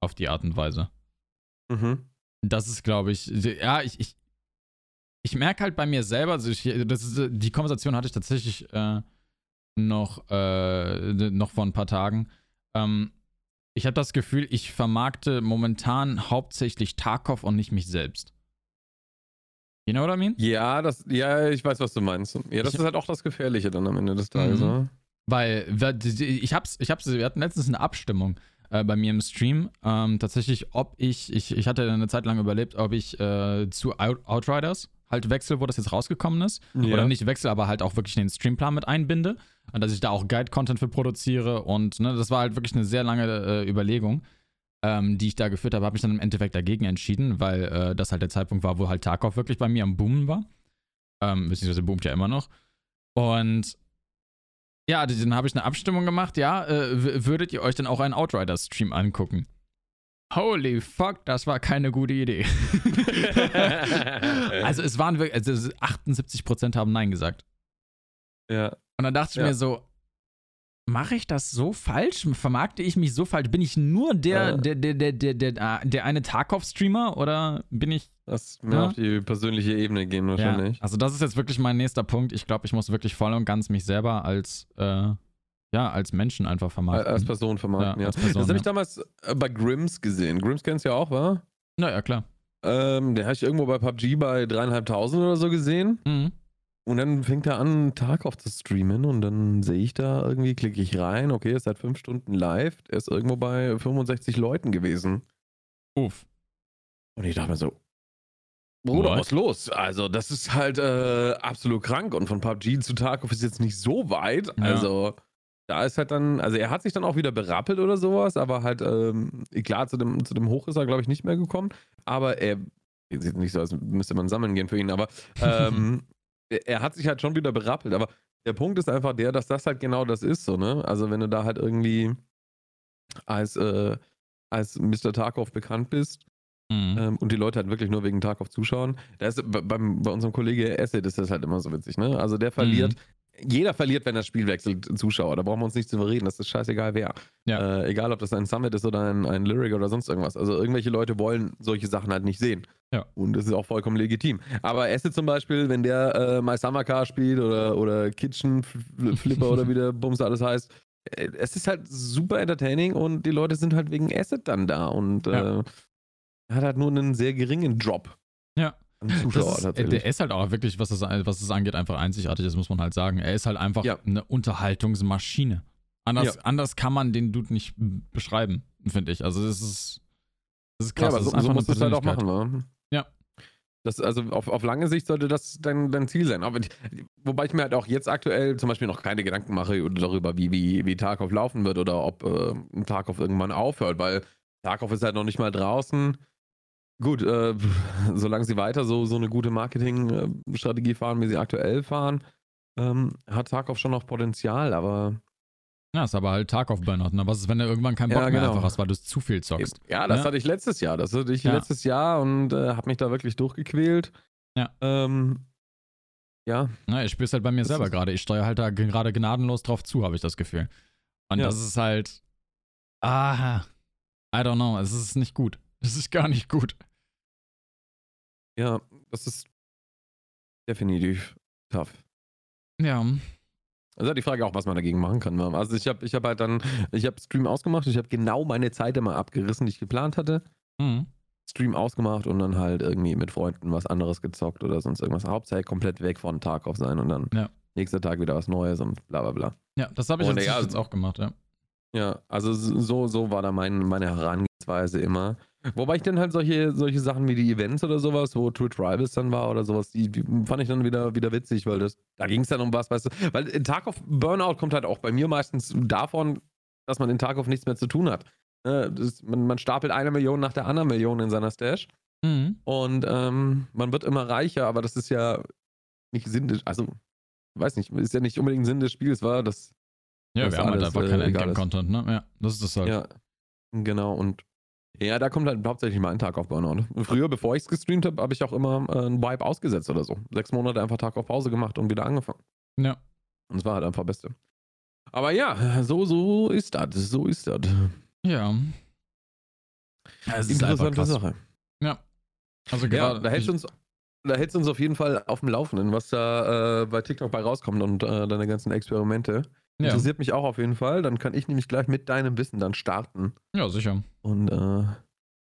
Auf die Art und Weise. Mhm. Das ist, glaube ich, ja, ich, ich, ich merke halt bei mir selber, also ich, das ist, die Konversation hatte ich tatsächlich äh, noch, äh, noch vor ein paar Tagen. Ähm, ich habe das Gefühl, ich vermarkte momentan hauptsächlich Tarkov und nicht mich selbst. You know what I mean? Ja, das, ja, ich weiß, was du meinst. Ja, das ich, ist halt auch das Gefährliche dann am Ende des Tages. Mhm. Weil, ich hab's, ich hab's, wir hatten letztens eine Abstimmung äh, bei mir im Stream. Ähm, tatsächlich, ob ich, ich, ich hatte eine Zeit lang überlebt, ob ich äh, zu Out Outriders halt wechsle, wo das jetzt rausgekommen ist. Ja. Oder nicht wechsle, aber halt auch wirklich den Streamplan mit einbinde. Und dass ich da auch Guide-Content für produziere. Und ne, das war halt wirklich eine sehr lange äh, Überlegung, ähm, die ich da geführt habe. Habe ich dann im Endeffekt dagegen entschieden, weil äh, das halt der Zeitpunkt war, wo halt Tarkov wirklich bei mir am Boomen war. Ähm, beziehungsweise boomt ja immer noch. Und ja, dann habe ich eine Abstimmung gemacht. Ja, äh, würdet ihr euch dann auch einen Outrider-Stream angucken? Holy fuck, das war keine gute Idee. also es waren wirklich, also 78% haben Nein gesagt. Ja. Und dann dachte ich ja. mir so, mache ich das so falsch? Vermarkte ich mich so falsch? Bin ich nur der, der, der, der, der, der, der eine Tarkov-Streamer oder bin ich. Das mehr ja? auf die persönliche Ebene gehen wahrscheinlich. Ja. Also, das ist jetzt wirklich mein nächster Punkt. Ich glaube, ich muss wirklich voll und ganz mich selber als äh, ja, als Menschen einfach vermarkten. Als Person vermarkten, ja. ja. Person, das habe ich damals äh, bei Grims gesehen. Grims kennst du ja auch, wa? Naja, klar. Ähm, den habe ich irgendwo bei PUBG bei dreieinhalbtausend oder so gesehen. Mhm. Und dann fängt er an, Tag auf zu streamen und dann sehe ich da irgendwie, klicke ich rein, okay, er ist seit fünf Stunden live, er ist irgendwo bei 65 Leuten gewesen. Uff. Und ich dachte mir so, Bruder, was los? Also, das ist halt äh, absolut krank und von PUBG zu Tarkov ist jetzt nicht so weit. Ja. Also, da ist halt dann, also er hat sich dann auch wieder berappelt oder sowas, aber halt, ähm, klar, zu dem, zu dem Hoch ist er, glaube ich, nicht mehr gekommen. Aber er, sieht nicht so, als müsste man sammeln gehen für ihn, aber ähm, er hat sich halt schon wieder berappelt. Aber der Punkt ist einfach der, dass das halt genau das ist, so, ne? Also, wenn du da halt irgendwie als, äh, als Mr. Tarkov bekannt bist, Mhm. Ähm, und die Leute halt wirklich nur wegen Tarkov zuschauen. Da ist, beim, bei unserem Kollege Acid ist das halt immer so witzig, ne? Also der verliert, mhm jeder verliert, wenn das Spiel wechselt, Zuschauer. Da brauchen wir uns nicht zu reden. Das ist scheißegal, wer. Ja. Äh, egal, ob das ein Summit ist oder ein, ein Lyric oder sonst irgendwas. Also irgendwelche Leute wollen solche Sachen halt nicht sehen. Ja. Und das ist auch vollkommen legitim. Aber Esse zum Beispiel, wenn der äh, My Summer Car spielt oder, oder Kitchen Flipper oder wie der Bums alles heißt, äh, es ist halt super entertaining und die Leute sind halt wegen Asset dann da und ja. äh, hat halt nur einen sehr geringen Drop. Ja. Zuschauer ist, Der ist halt auch wirklich, was das, was das angeht, einfach einzigartig, das muss man halt sagen. Er ist halt einfach ja. eine Unterhaltungsmaschine. Anders, ja. anders kann man den Dude nicht beschreiben, finde ich. Also das ist, das ist krass. Ja, aber so, das ist so musst du es halt auch machen, ne? Ja. Das, also auf, auf lange Sicht sollte das dein, dein Ziel sein. Aber, wobei ich mir halt auch jetzt aktuell zum Beispiel noch keine Gedanken mache darüber, wie, wie, wie Tarkov laufen wird oder ob äh, Tarkov irgendwann aufhört, weil Tarkov ist halt noch nicht mal draußen. Gut, äh, solange sie weiter so, so eine gute Marketingstrategie fahren, wie sie aktuell fahren, ähm, hat Tarkov schon noch Potenzial, aber. Ja, ist aber halt Tarkov Burnout. Ne? Was ist, wenn du irgendwann keinen Bock ja, genau. mehr einfach hast, weil du zu viel zockst? Ja, das ja? hatte ich letztes Jahr. Das hatte ich ja. letztes Jahr und äh, habe mich da wirklich durchgequält. Ja. Ähm, ja. Na, ich spür's halt bei mir das selber gerade. Ich steuere halt da gerade gnadenlos drauf zu, habe ich das Gefühl. Und das ist halt. Ah, I don't know. Es ist nicht gut. Es ist gar nicht gut. Ja, das ist definitiv tough. Ja. Also die Frage auch, was man dagegen machen kann. Ne? Also ich habe ich hab halt dann, ich habe Stream ausgemacht, ich habe genau meine Zeit immer abgerissen, die ich geplant hatte. Mhm. Stream ausgemacht und dann halt irgendwie mit Freunden was anderes gezockt oder sonst irgendwas. Hauptsache komplett weg von Tarkov sein und dann Ja. nächster Tag wieder was Neues und bla bla bla. Ja, das habe ich jetzt, ja, jetzt auch gemacht, ja. Ja, also so, so war da mein, meine Herangehensweise immer. Wobei ich dann halt solche, solche Sachen wie die Events oder sowas, wo Twitch Rivals dann war oder sowas, die, die fand ich dann wieder, wieder witzig, weil das, da ging es dann um was, weißt du. Weil in Tarkov Burnout kommt halt auch bei mir meistens davon, dass man in Tarkov nichts mehr zu tun hat. Ne, das, man, man stapelt eine Million nach der anderen Million in seiner Stash Mhm. und ähm, man wird immer reicher, aber das ist ja nicht Sinn also, weiß nicht, ist ja nicht unbedingt Sinn des Spiels, war das. Ja, Das wir haben halt einfach äh, keinen. Endgame-Content, ne? Ja, das ist das halt. Ja, genau. Und ja, da kommt halt hauptsächlich mein Tag auf Burnout. Früher, bevor ich es gestreamt habe, habe ich auch immer äh, einen Vibe ausgesetzt oder so. Sechs Monate einfach Tag auf Pause gemacht und wieder angefangen. Ja. Und es war halt einfach Beste. Aber ja, so, so ist das. So ist das. Ja. ja es Interessante. Sache. Also Ja, gerade. da hältst du uns. Da hältst du uns auf jeden Fall auf dem Laufenden, was da äh, bei TikTok bei rauskommt und äh, deine ganzen Experimente. Ja. Interessiert mich auch auf jeden Fall. Dann kann ich nämlich gleich mit deinem Wissen dann starten ja, sicher. und äh,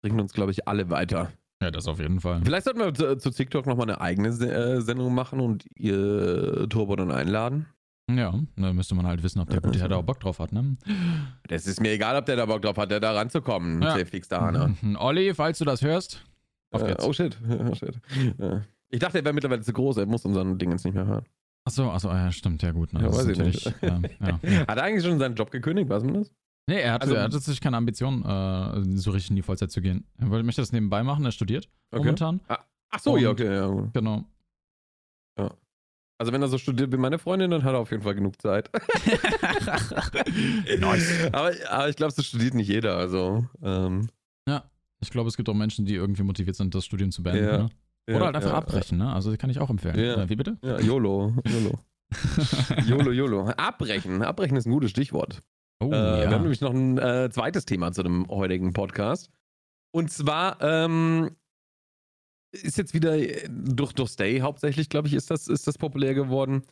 bringen uns, glaube ich, alle weiter. Ja, das auf jeden Fall. Vielleicht sollten wir zu, zu TikTok nochmal eine eigene Se äh, Sendung machen und ihr Turbo dann einladen. Ja, da müsste man halt wissen, ob der gute Herr da auch Bock drauf hat, ne? Das ist mir egal, ob der da Bock drauf hat, der da ranzukommen. Ja. Sehr fix da, ne? Mhm. Olli, falls du das hörst, auf Äh, geht's. oh shit. Oh shit. Ja. Ich dachte, er wäre mittlerweile zu groß, er muss unseren Ding jetzt nicht mehr hören. Achso, achso, ja, stimmt, ja gut. Ne, Ja, weiß ich nicht. ähm, ja. Hat er eigentlich schon seinen Job gekündigt, weiß man das? Nee, er hatte, Also- er hatte sich keine Ambition, äh, so richtig in die Vollzeit zu gehen. Er wollte, möchte das nebenbei machen, er studiert momentan. Ach so, ja, okay, ja. gut. Genau. Also wenn er so studiert wie meine Freundin, dann hat er auf jeden Fall genug Zeit. Nice. Aber, aber ich glaube, so studiert nicht jeder, also. Ähm, Ich glaube, es gibt auch Menschen, die irgendwie motiviert sind, das Studium zu beenden. Ja. Ne? Oder halt einfach abbrechen, ne? Also kann ich auch empfehlen. Wie bitte? Ja, YOLO. YOLO. YOLO, YOLO. Abbrechen. Abbrechen ist ein gutes Stichwort. Oh, Äh, Wir ja. haben nämlich noch ein äh, zweites Thema zu dem heutigen Podcast. Und zwar ähm, ist jetzt wieder äh, durch, durch Stay hauptsächlich, glaube ich, ist das, ist das populär geworden,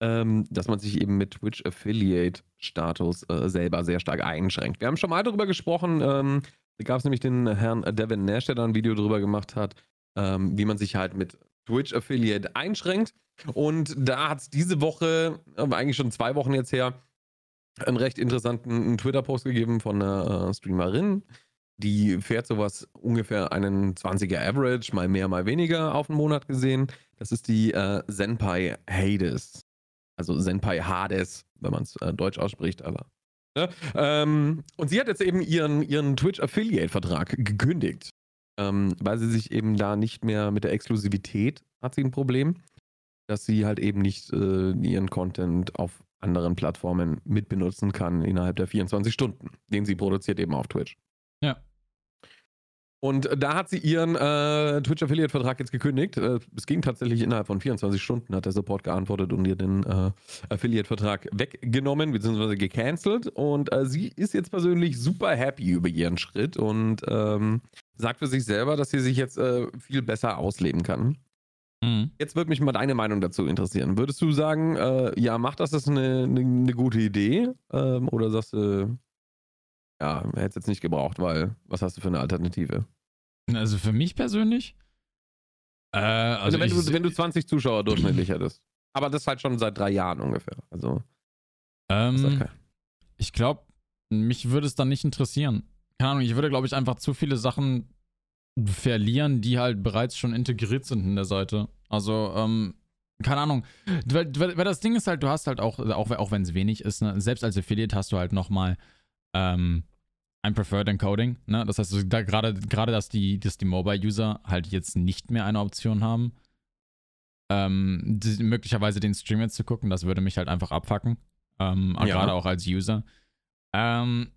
ähm, dass man sich eben mit Twitch Affiliate Status äh, selber sehr stark einschränkt. Wir haben schon mal darüber gesprochen, ähm, da gab es nämlich den Herrn Devin Nash, der da ein Video drüber gemacht hat, ähm, wie man sich halt mit Twitch Affiliate einschränkt. Und da hat es diese Woche, aber eigentlich schon zwei Wochen jetzt her, einen recht interessanten Twitter-Post gegeben von einer äh, Streamerin. Die fährt sowas ungefähr einen 20er Average, mal mehr, mal weniger auf den Monat gesehen. Das ist die äh, Senpai Hades. Also Senpai Hades, wenn man es äh, deutsch ausspricht, aber. Ne? Ähm, und sie hat jetzt eben ihren, ihren Twitch-Affiliate-Vertrag gekündigt. Ähm, weil sie sich eben da nicht mehr mit der Exklusivität hat sie ein Problem, dass sie halt eben nicht äh, ihren Content auf anderen Plattformen mitbenutzen kann innerhalb der 24 Stunden, den sie produziert eben auf Twitch. Ja. Und da hat sie ihren äh, Twitch-Affiliate-Vertrag jetzt gekündigt. Äh, es ging tatsächlich innerhalb von 24 Stunden, hat der Support geantwortet und ihr den äh, Affiliate-Vertrag weggenommen bzw. gecancelt. Und äh, sie ist jetzt persönlich super happy über ihren Schritt und ähm, sagt für sich selber, dass sie sich jetzt äh, viel besser ausleben kann. Mhm. Jetzt würde mich mal deine Meinung dazu interessieren. Würdest du sagen, äh, ja, macht das, das eine, eine, eine gute Idee? Ähm, oder sagst du, ja, hätte es jetzt nicht gebraucht, weil was hast du für eine Alternative? Also für mich persönlich. Äh, also Also, wenn, ich, du, wenn du 20 Zuschauer durchschnittlich hättest. Aber das halt schon seit drei Jahren ungefähr. Also, ist ähm, okay. ich glaube, mich würde es dann nicht interessieren. Keine Ahnung, ich würde, glaube ich, einfach zu viele Sachen verlieren, die halt bereits schon integriert sind in der Seite. Also, ähm, keine Ahnung. Weil, weil, das Ding ist halt, du hast halt auch, auch, auch wenn es wenig ist, ne, selbst als Affiliate hast du halt nochmal ähm, ein Preferred Encoding. Ne? Das heißt, da gerade, gerade dass die, dass die Mobile-User halt jetzt nicht mehr eine Option haben, ähm, die, möglicherweise den Stream jetzt zu gucken, das würde mich halt einfach abfacken. Ähm, Ja. Gerade auch als User. Ähm,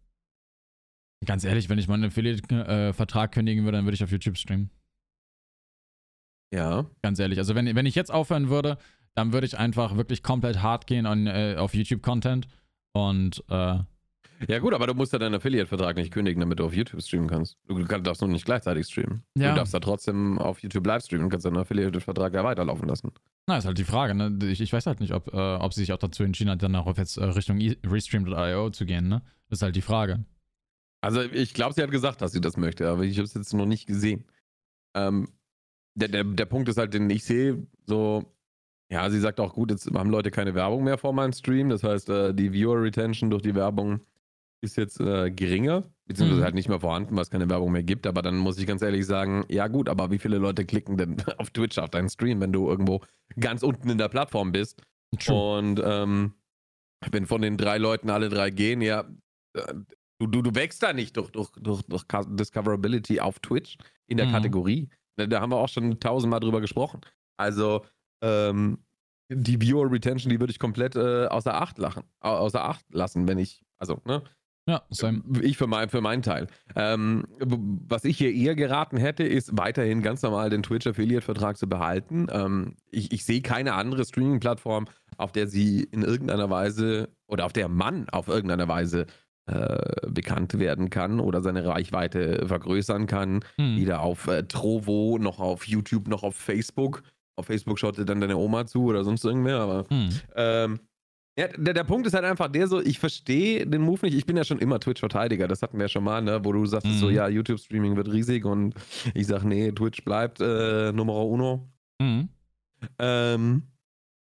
ganz ehrlich, wenn ich meinen Affiliate-Vertrag kündigen würde, dann würde ich auf YouTube streamen. Ja. Ganz ehrlich. Also wenn, wenn ich jetzt aufhören würde, dann würde ich einfach wirklich komplett hart gehen an, äh, auf YouTube-Content. Und äh, Ja, gut, aber du musst ja deinen Affiliate-Vertrag nicht kündigen, damit du auf YouTube streamen kannst. Du darfst nur nicht gleichzeitig streamen. Ja. Du darfst da trotzdem auf YouTube live streamen und kannst deinen Affiliate-Vertrag ja weiterlaufen lassen. na, ist halt die Frage. Ne? Ich, ich weiß halt nicht, ob, äh, ob sie sich auch dazu entschieden hat, dann auch jetzt äh, Richtung e Restream.io zu gehen. Ne? Das ist halt die Frage. Also ich glaube, sie hat gesagt, dass sie das möchte, aber ich habe es jetzt noch nicht gesehen. Ähm, der, der, der Punkt ist halt, den ich sehe, so, ja, sie sagt auch, gut, jetzt haben Leute keine Werbung mehr vor meinem Stream. Das heißt, äh, die Viewer-Retention durch die Werbung ist jetzt äh, geringer, beziehungsweise Mhm. halt nicht mehr vorhanden, weil es keine Werbung mehr gibt. Aber dann muss ich ganz ehrlich sagen, ja gut, aber wie viele Leute klicken denn auf Twitch auf deinen Stream, wenn du irgendwo ganz unten in der Plattform bist? Und ähm, wenn von den drei Leuten alle drei gehen, ja, äh, du, du, du wächst da nicht durch, durch, durch, durch Discoverability auf Twitch in der Mhm. Kategorie. Da, haben wir auch schon tausendmal drüber gesprochen. Also, ähm, die Viewer Retention, die würde ich komplett äh, außer Acht lachen, au- außer Acht lassen, wenn ich, also, ne? Ja, same. Ich für, mein, für meinen Teil. Ähm, was ich hier eher geraten hätte, ist weiterhin ganz normal den Twitch-Affiliate-Vertrag zu behalten. Ähm, ich ich sehe keine andere Streaming-Plattform, auf der sie in irgendeiner Weise oder auf der man auf irgendeiner Weise äh, bekannt werden kann oder seine Reichweite vergrößern kann. Hm. Weder auf äh, Trovo, noch auf YouTube, noch auf Facebook. Auf Facebook schaut dir dann deine Oma zu oder sonst irgendwer, aber Hm. ähm, ja, der, der Punkt ist halt einfach der so, ich verstehe den Move nicht. Ich bin ja schon immer Twitch-Verteidiger, das hatten wir ja schon mal, ne? wo du sagst, Mhm. so, ja, YouTube-Streaming wird riesig und ich sag, nee, Twitch bleibt äh, Nummer uno. Hm. Ähm,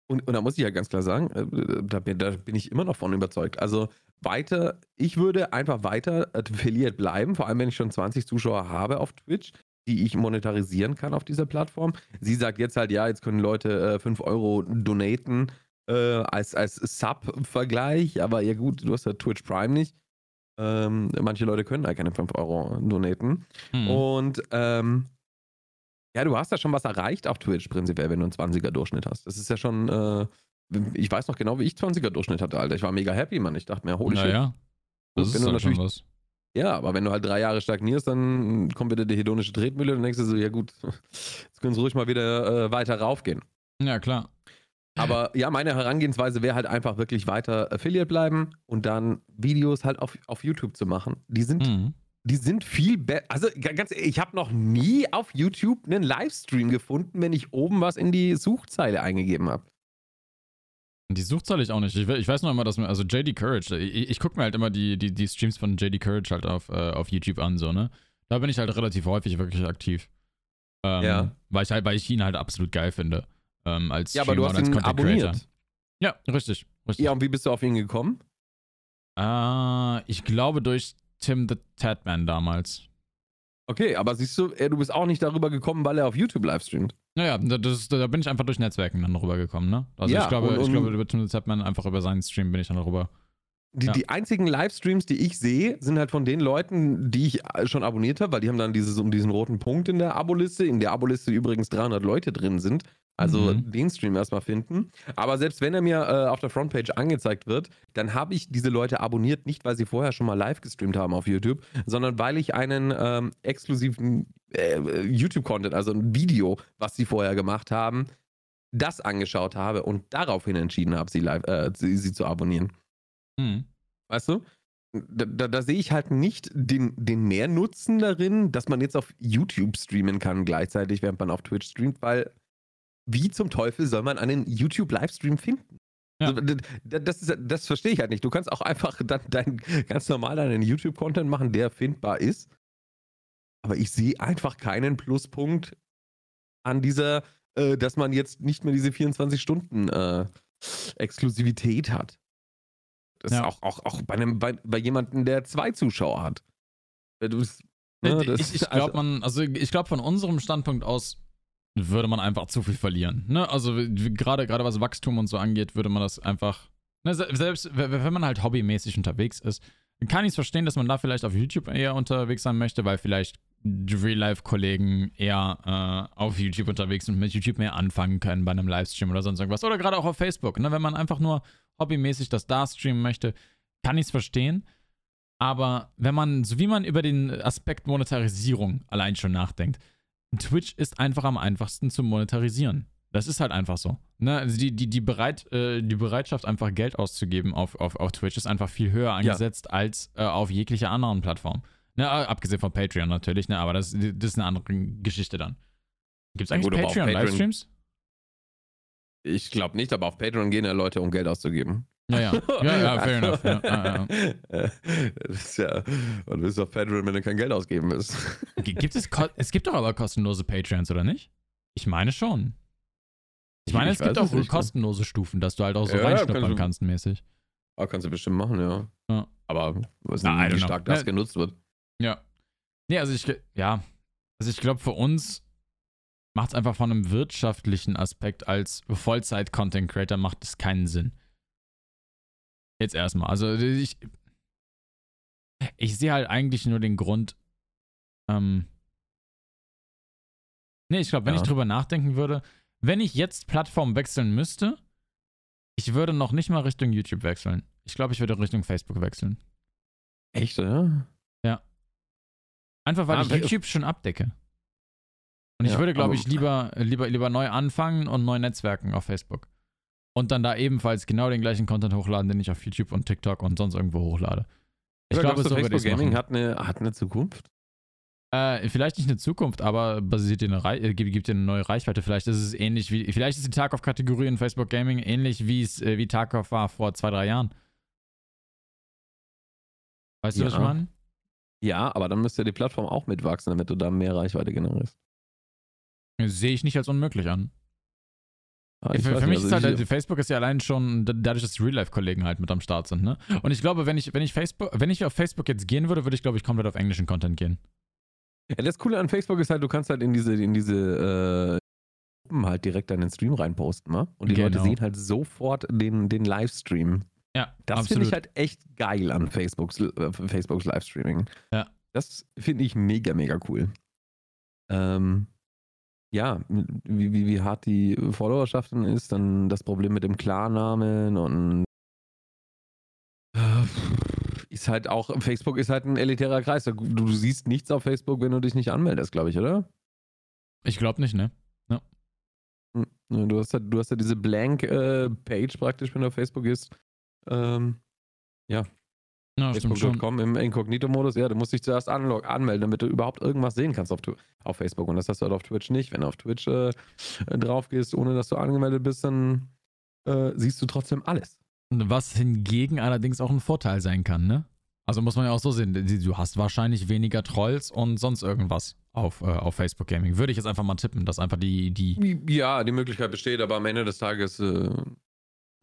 und, und da muss ich ja ganz klar sagen, äh, da, bin, da bin ich immer noch von überzeugt. Also weiter, ich würde einfach weiter Affiliate bleiben, vor allem wenn ich schon 20 Zuschauer habe auf Twitch, die ich monetarisieren kann auf dieser Plattform. Sie sagt jetzt halt, ja, jetzt können Leute äh, 5 Euro donaten äh, als, als Sub-Vergleich, aber ja gut, du hast ja Twitch Prime nicht. Ähm, manche Leute können da keine 5 Euro donaten. Hm. Und ähm, ja, du hast ja schon was erreicht auf Twitch prinzipiell, wenn du einen 20er Durchschnitt hast. Das ist ja schon, äh, ich weiß noch genau, wie ich 20er Durchschnitt hatte, Alter. Ich war mega happy, Mann. Ich dachte mir, holy shit. naja. Das ist halt schon natürlich- was. Ja, aber wenn du halt drei Jahre stagnierst, dann kommt wieder die hedonische Tretmühle und denkst du so, ja gut, jetzt können sie ruhig mal wieder äh, weiter raufgehen. Ja, klar. Aber ja, meine Herangehensweise wäre halt einfach wirklich weiter Affiliate bleiben und dann Videos halt auf, auf YouTube zu machen. Die sind Hm. die sind viel besser. Also ga- ganz ehrlich, ich habe noch nie auf YouTube einen Livestream gefunden, wenn ich oben was in die Suchzeile eingegeben habe. Die Suchzahl ich auch nicht. Ich, ich weiß noch immer, dass man, also JD Courage, ich, ich gucke mir halt immer die, die, die Streams von JD Courage halt auf, äh, auf YouTube an, so, ne? Da bin ich halt relativ häufig wirklich aktiv. Ähm, Ja. Weil ich halt, weil ich ihn halt absolut geil finde. Ähm, als Ja, aber du hast ihn Content abonniert. Creator. Ja, richtig. richtig. Ja, und wie bist du auf ihn gekommen? Äh, ich glaube durch Tim the Tatman damals. Okay, aber siehst du, du bist auch nicht darüber gekommen, weil er auf YouTube livestreamt. Naja, da, das, da bin ich einfach durch Netzwerken dann rübergekommen, ne? Also Ja, ich glaube, und- ich und- glaube, über Tim Tatman einfach über seinen Stream bin ich dann rüber. Die, Ja. die einzigen Livestreams, die ich sehe, sind halt von den Leuten, die ich äh, schon abonniert habe, weil die haben dann dieses, um diesen roten Punkt in der Aboliste, in der Aboliste übrigens 300 Leute drin sind. Also Mhm. den Stream erstmal finden. Aber selbst wenn er mir äh, auf der Frontpage angezeigt wird, dann habe ich diese Leute abonniert, nicht weil sie vorher schon mal live gestreamt haben auf YouTube, sondern weil ich einen ähm, exklusiven äh, YouTube-Content, also ein Video, was sie vorher gemacht haben, das angeschaut habe und daraufhin entschieden habe, sie, live, äh, sie, sie zu abonnieren. Hm. Weißt du? Da, da, da sehe ich halt nicht den, den Mehrnutzen darin, dass man jetzt auf YouTube streamen kann gleichzeitig, während man auf Twitch streamt, weil wie zum Teufel soll man einen YouTube-Livestream finden? Ja. Also, das, ist, das verstehe ich halt nicht. Du kannst auch einfach dann dein, ganz normal deinen YouTube-Content machen, der findbar ist. Aber ich sehe einfach keinen Pluspunkt an dieser, äh, dass man jetzt nicht mehr diese 24 Stunden äh, Exklusivität hat. Das Ja. ist auch, auch, auch bei, einem, bei, bei jemandem, der zwei Zuschauer hat. Du es- ne, das- ich ich also- glaube, man, also ich glaube, von unserem Standpunkt aus würde man einfach zu viel verlieren. Ne? Also gerade gerade was Wachstum und so angeht, würde man das einfach. Ne, se- selbst wenn man halt hobbymäßig unterwegs ist, kann ich es verstehen, dass man da vielleicht auf YouTube eher unterwegs sein möchte, weil vielleicht Real-Life-Kollegen eher äh, auf YouTube unterwegs sind und mit YouTube mehr anfangen können bei einem Livestream oder sonst irgendwas. Oder gerade auch auf Facebook. Ne? Wenn man einfach nur hobbymäßig das da streamen möchte, kann ich es verstehen. Aber wenn man, so wie man über den Aspekt Monetarisierung allein schon nachdenkt, Twitch ist einfach am einfachsten zu monetarisieren. Das ist halt einfach so. Ne? Also die, die, die, Bereit, äh, die Bereitschaft, einfach Geld auszugeben auf, auf, auf Twitch ist einfach viel höher angesetzt als äh, auf jeglicher anderen Plattform. Ne? Abgesehen von Patreon natürlich, ne? aber das, das ist eine andere Geschichte dann. Gibt es Ja, eigentlich auf Patreon- Patreon-Livestreams? Ich glaube nicht, aber auf Patreon gehen ja Leute, um Geld auszugeben. Ja, ja. Ja, ja, fair enough. Ja, ja, ja. Das ist ja, und du bist doch Federal, wenn du kein Geld ausgeben willst. Gibt es, es gibt doch aber kostenlose Patreons, oder nicht? Ich meine schon. Ich meine, Ich es gibt auch nicht, ne? kostenlose Stufen, dass du halt auch so Ja, reinschnuppern kannst kannst, mäßig. Ah, kannst du bestimmt machen, ja. Ja. Aber weiß Ah, nicht, don't wie know. stark das Ja. genutzt wird. Ja. Nee, also ich, ja. Also ich glaube, für uns macht es einfach von einem wirtschaftlichen Aspekt als Vollzeit-Content-Creator macht es keinen Sinn. Jetzt erstmal. Also ich, ich sehe halt eigentlich nur den Grund, ähm, nee, ich glaube, wenn Ja. ich drüber nachdenken würde, wenn ich jetzt Plattform wechseln müsste, ich würde noch nicht mal Richtung YouTube wechseln. Ich glaube, ich würde Richtung Facebook wechseln. Echt, ja? Einfach weil Ah, ich YouTube schon abdecke. Und ich Ja, würde, glaube ich, lieber, lieber, lieber neu anfangen und neu netzwerken auf Facebook. Und dann da ebenfalls genau den gleichen Content hochladen, den ich auf YouTube und TikTok und sonst irgendwo hochlade. Ich Oder glaube, so Facebook Gaming hat eine, hat eine Zukunft? Äh, vielleicht nicht eine Zukunft, aber basiert dir eine Rei äh, gibt, gibt dir eine neue Reichweite. Vielleicht ist es ähnlich wie, vielleicht ist die Tarkov-Kategorie in Facebook Gaming ähnlich wie es äh, wie Tarkov war vor zwei, drei Jahren. Weißt du, was ich Ja. meine? Ja, aber dann müsste die Plattform auch mitwachsen, damit du da mehr Reichweite generierst. Sehe ich nicht als unmöglich an. Ah, ich für für mich ist also halt, ich- Facebook ist ja allein schon da- dadurch, dass die Real-Life-Kollegen halt mit am Start sind, ne? Und ich glaube, wenn ich, wenn ich Facebook, wenn ich auf Facebook jetzt gehen würde, würde ich, glaube ich, komplett auf englischen Content gehen. Ja, das Coole an Facebook ist halt, du kannst halt in diese, in diese äh, Gruppen halt direkt deinen Stream reinposten, ne? Und die Leute Genau. sehen halt sofort den, den Livestream. Ja, Das finde ich halt echt geil an Facebooks, äh, Facebooks Livestreaming. Ja. Das finde ich mega, mega cool. Ähm, ja, wie, wie, wie hart die Followerschaft dann ist, dann das Problem mit dem Klarnamen und äh, ist halt auch, Facebook ist halt ein elitärer Kreis. Du, du siehst nichts auf Facebook, wenn du dich nicht anmeldest, glaube ich, oder? Ich glaube nicht, ne? Hm, ja, Du hast halt, du hast ja diese Blank-Page praktisch, wenn du auf Facebook ist. Ähm, Ja, schon. Facebook.com im Inkognito-Modus. Ja, du musst dich zuerst anlog anmelden, damit du überhaupt irgendwas sehen kannst auf, auf Facebook. Und das hast du halt auf Twitch nicht. Wenn du auf Twitch äh, drauf gehst, ohne dass du angemeldet bist, dann äh, siehst du trotzdem alles. Was hingegen allerdings auch ein Vorteil sein kann, ne? Also muss man ja auch so sehen, du hast wahrscheinlich weniger Trolls und sonst irgendwas auf, äh, auf Facebook Gaming. Würde ich jetzt einfach mal tippen, dass einfach die, die. Ja, die Möglichkeit besteht, aber am Ende des Tages äh,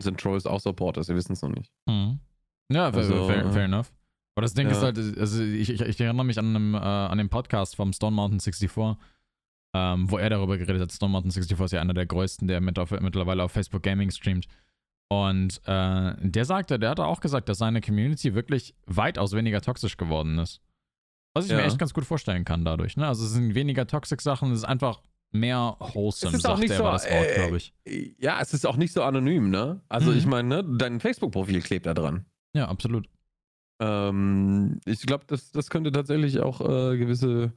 sind Trolls auch Supporters, sie wissen es noch nicht. Mhm. Ja, fair, Also, fair, äh, fair enough. Aber das Ding ja. ist halt, also ich, ich, ich erinnere mich an, einem, äh, an dem Podcast vom Stone Mountain 64, ähm, wo er darüber geredet hat. Stone Mountain 64 ist ja einer der größten, der mit auf, mittlerweile auf Facebook Gaming streamt. Und äh, der sagte, der hatte auch gesagt, dass seine Community wirklich weitaus weniger toxisch geworden ist. Was ich mir Ja. echt ganz gut vorstellen kann dadurch. Ne? Also es sind weniger toxic Sachen, es ist einfach mehr wholesome, Es ist auch sagt nicht er, so, war das Wort, äh, glaube ich. Ja, es ist auch nicht so anonym, ne? Also Mhm. ich meine, ne, dein Facebook-Profil klebt da dran. Ja, absolut. Ähm, ich glaube, das, das könnte tatsächlich auch äh, gewisse,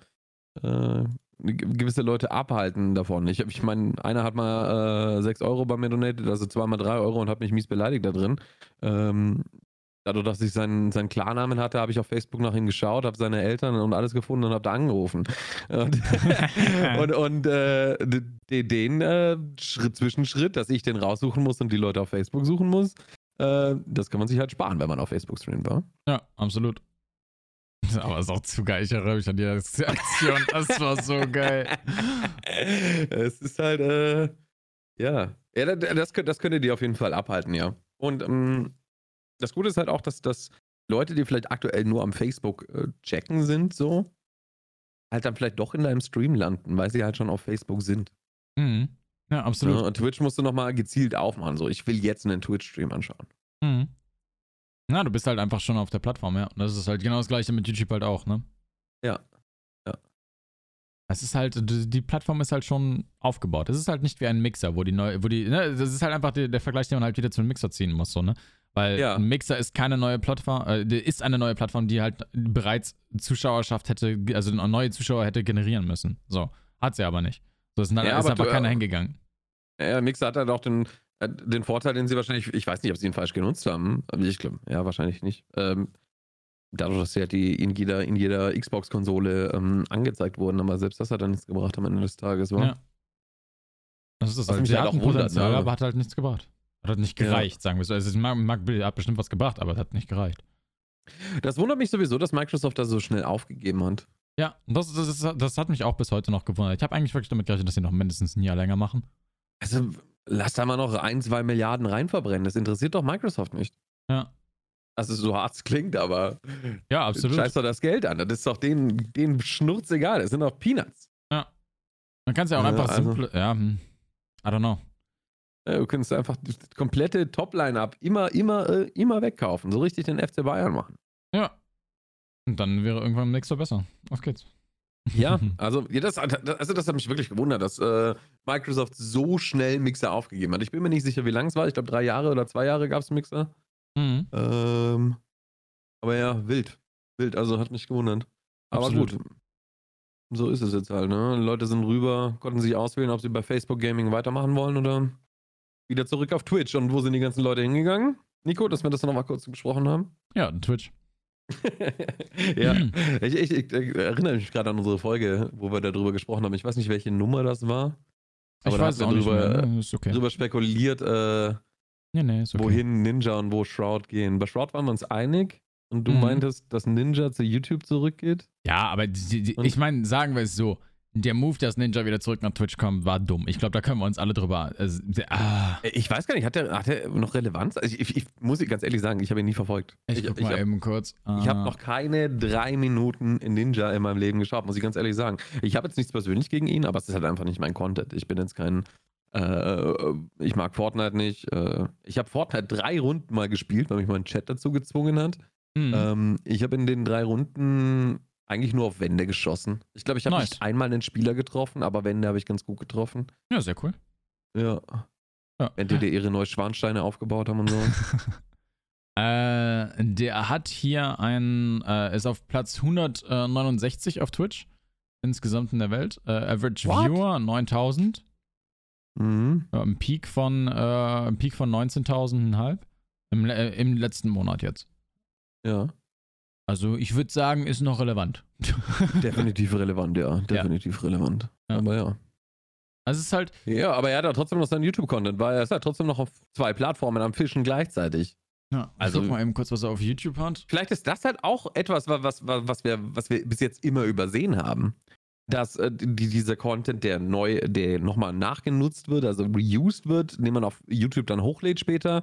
äh, ge- gewisse Leute abhalten davon. Ich, ich meine, einer hat mal äh, 6 Euro bei mir donated, also zweimal 3 Euro und hat mich mies beleidigt da drin. Ähm, dadurch, dass ich seinen, seinen Klarnamen hatte, habe ich auf Facebook nach ihm geschaut, habe seine Eltern und alles gefunden und habe da angerufen. Und, und, und äh, den äh, Schritt Zwischenschritt, dass ich den raussuchen muss und die Leute auf Facebook suchen muss, äh, das kann man sich halt sparen, wenn man auf Facebook streamt, wa? Ja, absolut. Aber ist auch zu geil. Ich erinnere mich an die Aktion. Das war so geil. es ist halt, äh, ja. ja das, das, könnt- das könnte die auf jeden Fall abhalten, ja. Und ähm, das Gute ist halt auch, dass, dass Leute, die vielleicht aktuell nur am Facebook äh, checken sind, so, halt dann vielleicht doch in deinem Stream landen, weil sie halt schon auf Facebook sind. Mhm. Ja, absolut. Ne? Und Twitch musst du nochmal gezielt aufmachen, so, ich will jetzt einen Twitch-Stream anschauen. Mhm. Na, du bist halt einfach schon auf der Plattform, ja. Und das ist halt genau das gleiche mit YouTube halt auch, ne? Ja. Ja. Es ist halt, die Plattform ist halt schon aufgebaut. Es ist halt nicht wie ein Mixer, wo die neue, wo die, ne, das ist halt einfach der, der Vergleich, den man halt wieder zu einem Mixer ziehen muss, so, ne? Weil Ja. ein Mixer ist keine neue Plattform, äh, ist eine neue Plattform, die halt bereits Zuschauerschaft hätte, also neue Zuschauer hätte generieren müssen. So. Hat sie aber nicht. So ist, halt, Ja, ist aber einfach du, keiner äh, hingegangen. Ja, Mixer hat halt auch den, äh, den Vorteil, den sie wahrscheinlich, ich weiß nicht, ob sie ihn falsch genutzt haben, aber ich glaube, ja, wahrscheinlich nicht. Ähm, dadurch, dass sie halt die in jeder, in jeder Xbox-Konsole ähm, angezeigt wurden, aber selbst das hat dann nichts gebracht am Ende des Tages, wa? Ja. Das ist halt. Sie halt hatten auch wundert, Potenzial, ne? aber hat halt nichts gebracht. Hat nicht Ja. gereicht, sagen wir so. Also mag, hat bestimmt was gebracht, aber hat nicht gereicht. Das wundert mich sowieso, dass Microsoft da so schnell aufgegeben hat. Ja, das, das, das hat mich auch bis heute noch gewundert. Ich habe eigentlich wirklich damit gerechnet, dass sie noch mindestens ein Jahr länger machen. Also, lass da mal noch ein, zwei Milliarden rein verbrennen. Das interessiert doch Microsoft nicht. Ja. Also, so hart es klingt, aber Ja, absolut. scheiß doch das Geld an. Das ist doch denen, denen Schnurz egal. Das sind doch Peanuts. Man kann es ja auch Ja, einfach also- simple. Ja, hm. I don't know. Ja, du könntest einfach das komplette Top-Line-Up immer, immer, äh, immer wegkaufen. So richtig den FC Bayern machen. Ja. Und dann wäre irgendwann nächster besser. Auf geht's. Ja, also, ja, das, also das hat mich wirklich gewundert, dass äh, Microsoft so schnell Mixer aufgegeben hat. Ich bin mir nicht sicher, wie lang es war. Ich glaube, drei Jahre oder zwei Jahre gab es Mixer. Mhm. Ähm, aber ja, wild. Wild, also hat mich gewundert. Aber Absolut. gut. So ist es jetzt halt, ne? Leute sind rüber, konnten sich auswählen, ob sie bei Facebook Gaming weitermachen wollen oder wieder zurück auf Twitch. Und wo sind die ganzen Leute hingegangen? Nico, dass wir das noch mal kurz besprochen haben? Ja, Twitch. ja, ich, ich, ich, erinnere mich gerade an unsere Folge, wo wir darüber gesprochen haben. Ich weiß nicht, welche Nummer das war. Aber ich da weiß auch ihr nicht. Ist okay. drüber spekuliert, äh, Nee, nee, okay. wohin Ninja und wo Shroud gehen. Bei Shroud waren wir uns einig und du Mhm. meintest, dass Ninja zu YouTube zurückgeht. Ja, aber die, die, ich meine, sagen wir es so. Der Move, dass Ninja wieder zurück nach Twitch kommt, war dumm. Ich glaube, da können wir uns alle drüber. Also, ah, Äh, Ich weiß gar nicht, hat der, hat der noch Relevanz? Also ich, ich, ich muss ganz ehrlich sagen, ich habe ihn nie verfolgt. ich, ich guck ich mal habe eben kurz. Ah, hab noch keine drei Minuten in Ninja in meinem Leben geschaut, muss ich ganz ehrlich sagen. Ich habe jetzt nichts persönlich gegen ihn, aber es ist halt einfach nicht mein Content. Ich bin jetzt kein. Äh, ich mag Fortnite nicht. Äh, ich habe Fortnite drei Runden mal gespielt, weil mich mein Chat dazu gezwungen hat. Mhm. Ähm, ich habe in den drei Runden eigentlich nur auf Wände geschossen. Ich glaube, ich habe Nice. nicht einmal einen Spieler getroffen, aber Wände habe ich ganz gut getroffen. ja, sehr cool. Ja. Ja. Wenn die dir ihre Neuschwansteine aufgebaut haben und so. Äh, der hat hier ein, äh, ist auf Platz 169 auf Twitch. Insgesamt in der Welt. Äh, Average What? Viewer 9000. mhm. Ja, ein Peak von, äh, ein Peak von 19.500 im, äh, im letzten Monat jetzt. Ja. Also ich würde sagen, ist noch relevant. Definitiv relevant, ja. Definitiv relevant. Ja. Aber ja. Also es ist halt, Ja, aber er hat ja trotzdem noch seinen YouTube-Content, weil er ist halt trotzdem noch auf zwei Plattformen am Fischen gleichzeitig. ja, Also- guck mal eben kurz, was er auf YouTube hat. Vielleicht ist das halt auch etwas, wa- was, was, was, wir, was wir bis jetzt immer übersehen haben. Dass äh, die, dieser Content, der neu, der nochmal nachgenutzt wird, also reused wird, den man auf YouTube dann hochlädt später,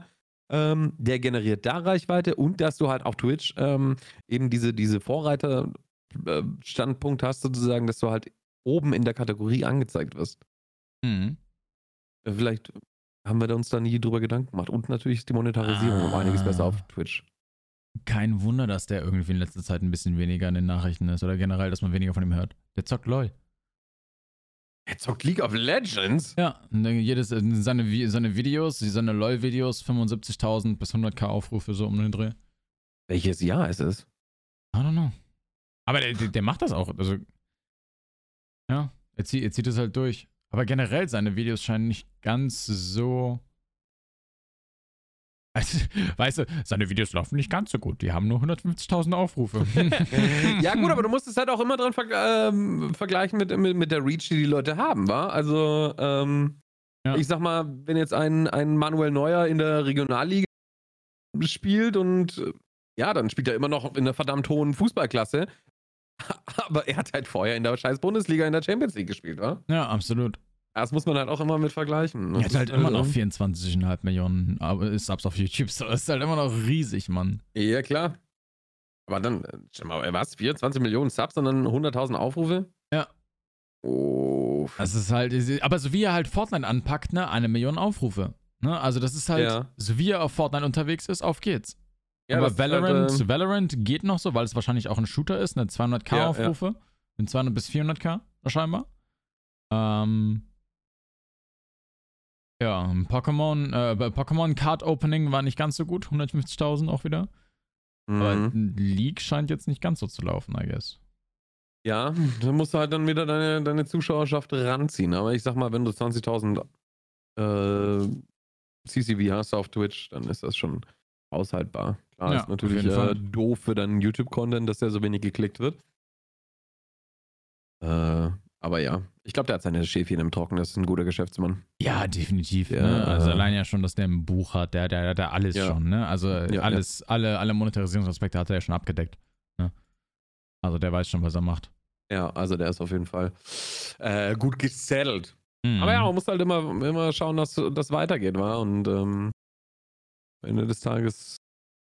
ähm, der generiert da Reichweite und dass du halt auf Twitch ähm, eben diese, diese Vorreiter-Standpunkt hast, sozusagen, dass du halt oben in der Kategorie angezeigt wirst. Mhm. Äh, Vielleicht haben wir uns da nie drüber Gedanken gemacht. Und natürlich ist die Monetarisierung um einiges besser auf Twitch. Kein Wunder, dass der irgendwie in letzter Zeit ein bisschen weniger in den Nachrichten ist oder generell, dass man weniger von ihm hört. Der zockt LOL. Er zockt League of Legends? Ja, jedes, äh, seine, seine Videos, seine LOL-Videos, 75.000 bis 100k Aufrufe so um den Dreh. Welches Jahr ist es? I don't know. Aber der, der, macht das auch. Also, ja, er zieht, er zieht es halt durch. Aber generell seine Videos scheinen nicht ganz so. Also, weißt du, seine Videos laufen nicht ganz so gut. Die haben nur 150.000 Aufrufe. ja, gut, aber du musst es halt auch immer dran verg ähm, vergleichen mit, mit, mit der Reach, die die Leute haben, wa? Also, ähm, Ja. ich sag mal, wenn jetzt ein, ein Manuel Neuer in der Regionalliga spielt und ja, dann spielt er immer noch in einer verdammt hohen Fußballklasse. Aber er hat halt vorher in der scheiß Bundesliga in der Champions League gespielt, wa? ja, absolut. Das muss man halt auch immer mit vergleichen. Er hat halt immer noch viel. 24,5 Millionen Ab- Subs auf YouTube. So, das ist halt immer noch riesig, Mann. Ja, klar. Aber dann, äh, schau mal, was? 24 Millionen Subs und dann 100.000 Aufrufe? Ja. Oh. Das ist halt, aber so wie er halt Fortnite anpackt, ne, eine Million Aufrufe. Ne? Also das ist halt, Ja. so wie er auf Fortnite unterwegs ist, auf geht's. Ja, aber halt, Valorant, ähm, Valorant geht noch so, weil es wahrscheinlich auch ein Shooter ist, ne, 200k Ja, ja. Aufrufe, in 200 bis 400k scheinbar. Ähm, ja, Pokémon, äh, bei Pokémon Card Opening war nicht ganz so gut, 150.000 auch wieder. Aber mhm. League scheint jetzt nicht ganz so zu laufen, I guess. Ja, da musst du halt dann wieder deine, deine Zuschauerschaft ranziehen. Aber ich sag mal, wenn du 20.000 äh, CCV hast auf Twitch, dann ist das schon aushaltbar. Klar, Ja, ist natürlich äh, doof für deinen YouTube-Content, dass der so wenig geklickt wird. Äh, Aber ja, ich glaube, der hat seine Schäfchen im Trocken. Das ist ein guter Geschäftsmann. Ja, definitiv. Ja. Ne? Also allein ja schon, dass der ein Buch hat, der, der, der alles Ja. schon, ne? Also Ja, alles, alle, alle Monetarisierungsaspekte hat er ja schon abgedeckt. Ne? Also der weiß schon, was er macht. Ja, also der ist auf jeden Fall äh, gut gesettelt. Mhm. Aber ja, man muss halt immer, immer schauen, dass das weitergeht, war. Und ähm, am Ende des Tages,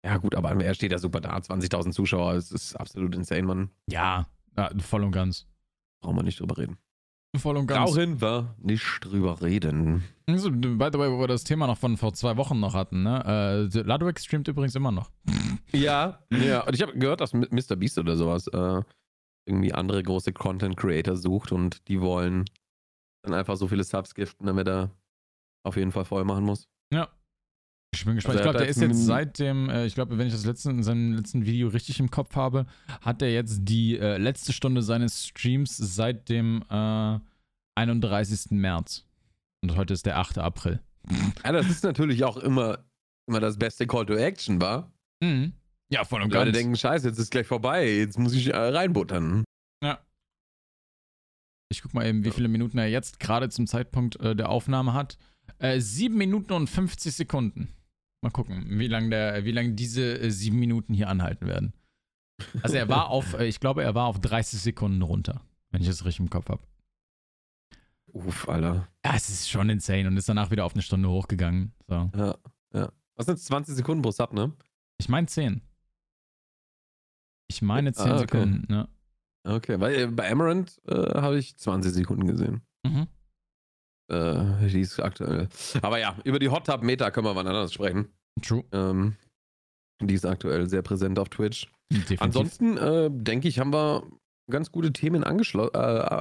ja gut, aber er steht ja super da. 20.000 Zuschauer, es ist absolut insane, man. ja, ja, voll und ganz. Brauchen wir nicht drüber reden. Voll und ganz. Brauchen wir nicht drüber reden. Also, by the way, wo wir das Thema noch von vor zwei Wochen noch hatten, ne? Äh, Ludwig streamt übrigens immer noch. Ja, ja. Und ich habe gehört, dass Mr. Beast oder sowas äh, irgendwie andere große Content Creator sucht und die wollen dann einfach so viele Subs giften, damit er auf jeden Fall voll machen muss. Ja. Ich bin gespannt. Also ich glaube, der ist jetzt seit dem, äh, ich glaube, wenn ich das letzte, in seinem letzten Video richtig im Kopf habe, hat er jetzt die äh, letzte Stunde seines Streams seit dem äh, 31. März. Und heute ist der 8. April. Ja, das ist natürlich auch immer, immer das beste Call to Action, war. Mhm. Ja, voll und Die Leute ganz. denken, scheiße, jetzt ist gleich vorbei, jetzt muss ich äh, reinbuttern. Ich guck mal eben, wie viele Minuten er jetzt gerade zum Zeitpunkt äh, der Aufnahme hat. Äh, 7 Minuten und 50 Sekunden. Mal gucken, wie lange der, wie lange diese äh, 7 Minuten hier anhalten werden. Also er war auf, äh, ich glaube, er war auf 30 Sekunden runter, wenn ich das richtig im Kopf habe. Uff, Alter. Ja, es ist schon insane und ist danach wieder auf eine Stunde hochgegangen. So. Ja, ja. Was sind 20 Sekunden pro Sub, ne? Ich meine 10. Ich meine 10 Ah, okay. Sekunden, ne? Okay, weil äh, bei Amaranth äh, habe ich 20 Sekunden gesehen. Mhm. Äh, die ist aktuell. Aber ja, über die Hot Tub Meta können wir wann anders sprechen. True. Ähm, die ist aktuell sehr präsent auf Twitch. Definitiv. Ansonsten äh, denke ich, haben wir ganz gute Themen äh,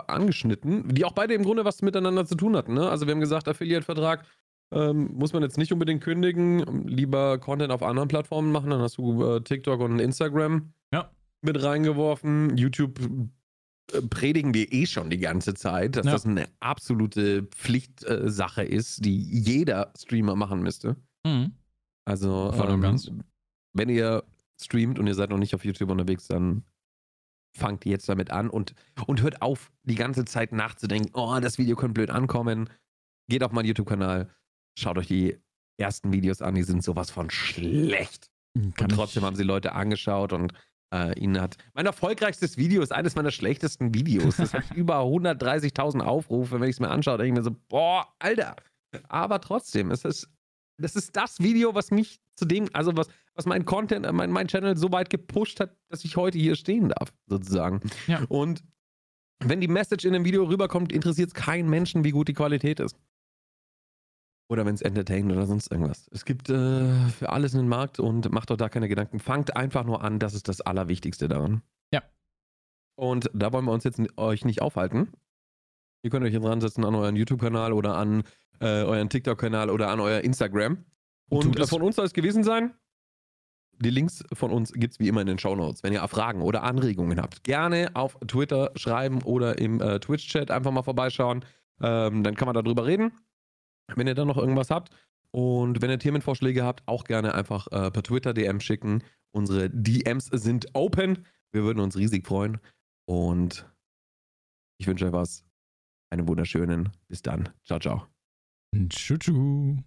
angeschnitten, die auch beide im Grunde was miteinander zu tun hatten. Ne? Also wir haben gesagt, Affiliate-Vertrag ähm, muss man jetzt nicht unbedingt kündigen, lieber Content auf anderen Plattformen machen. Dann hast du äh, TikTok und Instagram Ja. mit reingeworfen. YouTube predigen wir eh schon die ganze Zeit, dass Ja. das eine absolute Pflichtsache äh, ist, die jeder Streamer machen müsste. Mhm. Also, ganz. wenn ihr streamt und ihr seid noch nicht auf YouTube unterwegs, dann fangt jetzt damit an und, und hört auf, die ganze Zeit nachzudenken, oh, das Video könnte blöd ankommen. Geht auf meinen YouTube-Kanal, schaut euch die ersten Videos an, die sind sowas von schlecht. Kann und trotzdem ich, haben sie Leute angeschaut und äh, ihnen hat. Mein erfolgreichstes Video ist eines meiner schlechtesten Videos. Das hat über 130.000 Aufrufe. Wenn ich es mir anschaue, denke ich mir so, boah, Alter. Aber trotzdem, es ist, das ist das Video, was mich zu dem, also was, was mein Content, äh, mein, mein Channel so weit gepusht hat, dass ich heute hier stehen darf, sozusagen. Ja. Und wenn die Message in dem Video rüberkommt, interessiert es keinen Menschen, wie gut die Qualität ist. Oder wenn es entertained oder sonst irgendwas. Es gibt äh, für alles einen Markt und macht euch da keine Gedanken. Fangt einfach nur an, das ist das Allerwichtigste daran. Ja. Und da wollen wir uns jetzt euch nicht aufhalten. Ihr könnt euch jetzt ransetzen an euren YouTube-Kanal oder an äh, euren TikTok-Kanal oder an euer Instagram. Und äh, von uns soll es gewesen sein. Die Links von uns gibt es wie immer in den Shownotes. Wenn ihr Fragen oder Anregungen habt, gerne auf Twitter schreiben oder im äh, Twitch-Chat einfach mal vorbeischauen. Ähm, dann kann man darüber reden, wenn ihr dann noch irgendwas habt. Und wenn ihr Themenvorschläge habt, auch gerne einfach äh, per Twitter DM schicken. Unsere DMs sind open. Wir würden uns riesig freuen. Und ich wünsche euch was. Einen wunderschönen. Bis dann. Ciao, ciao. Tschu-tschu.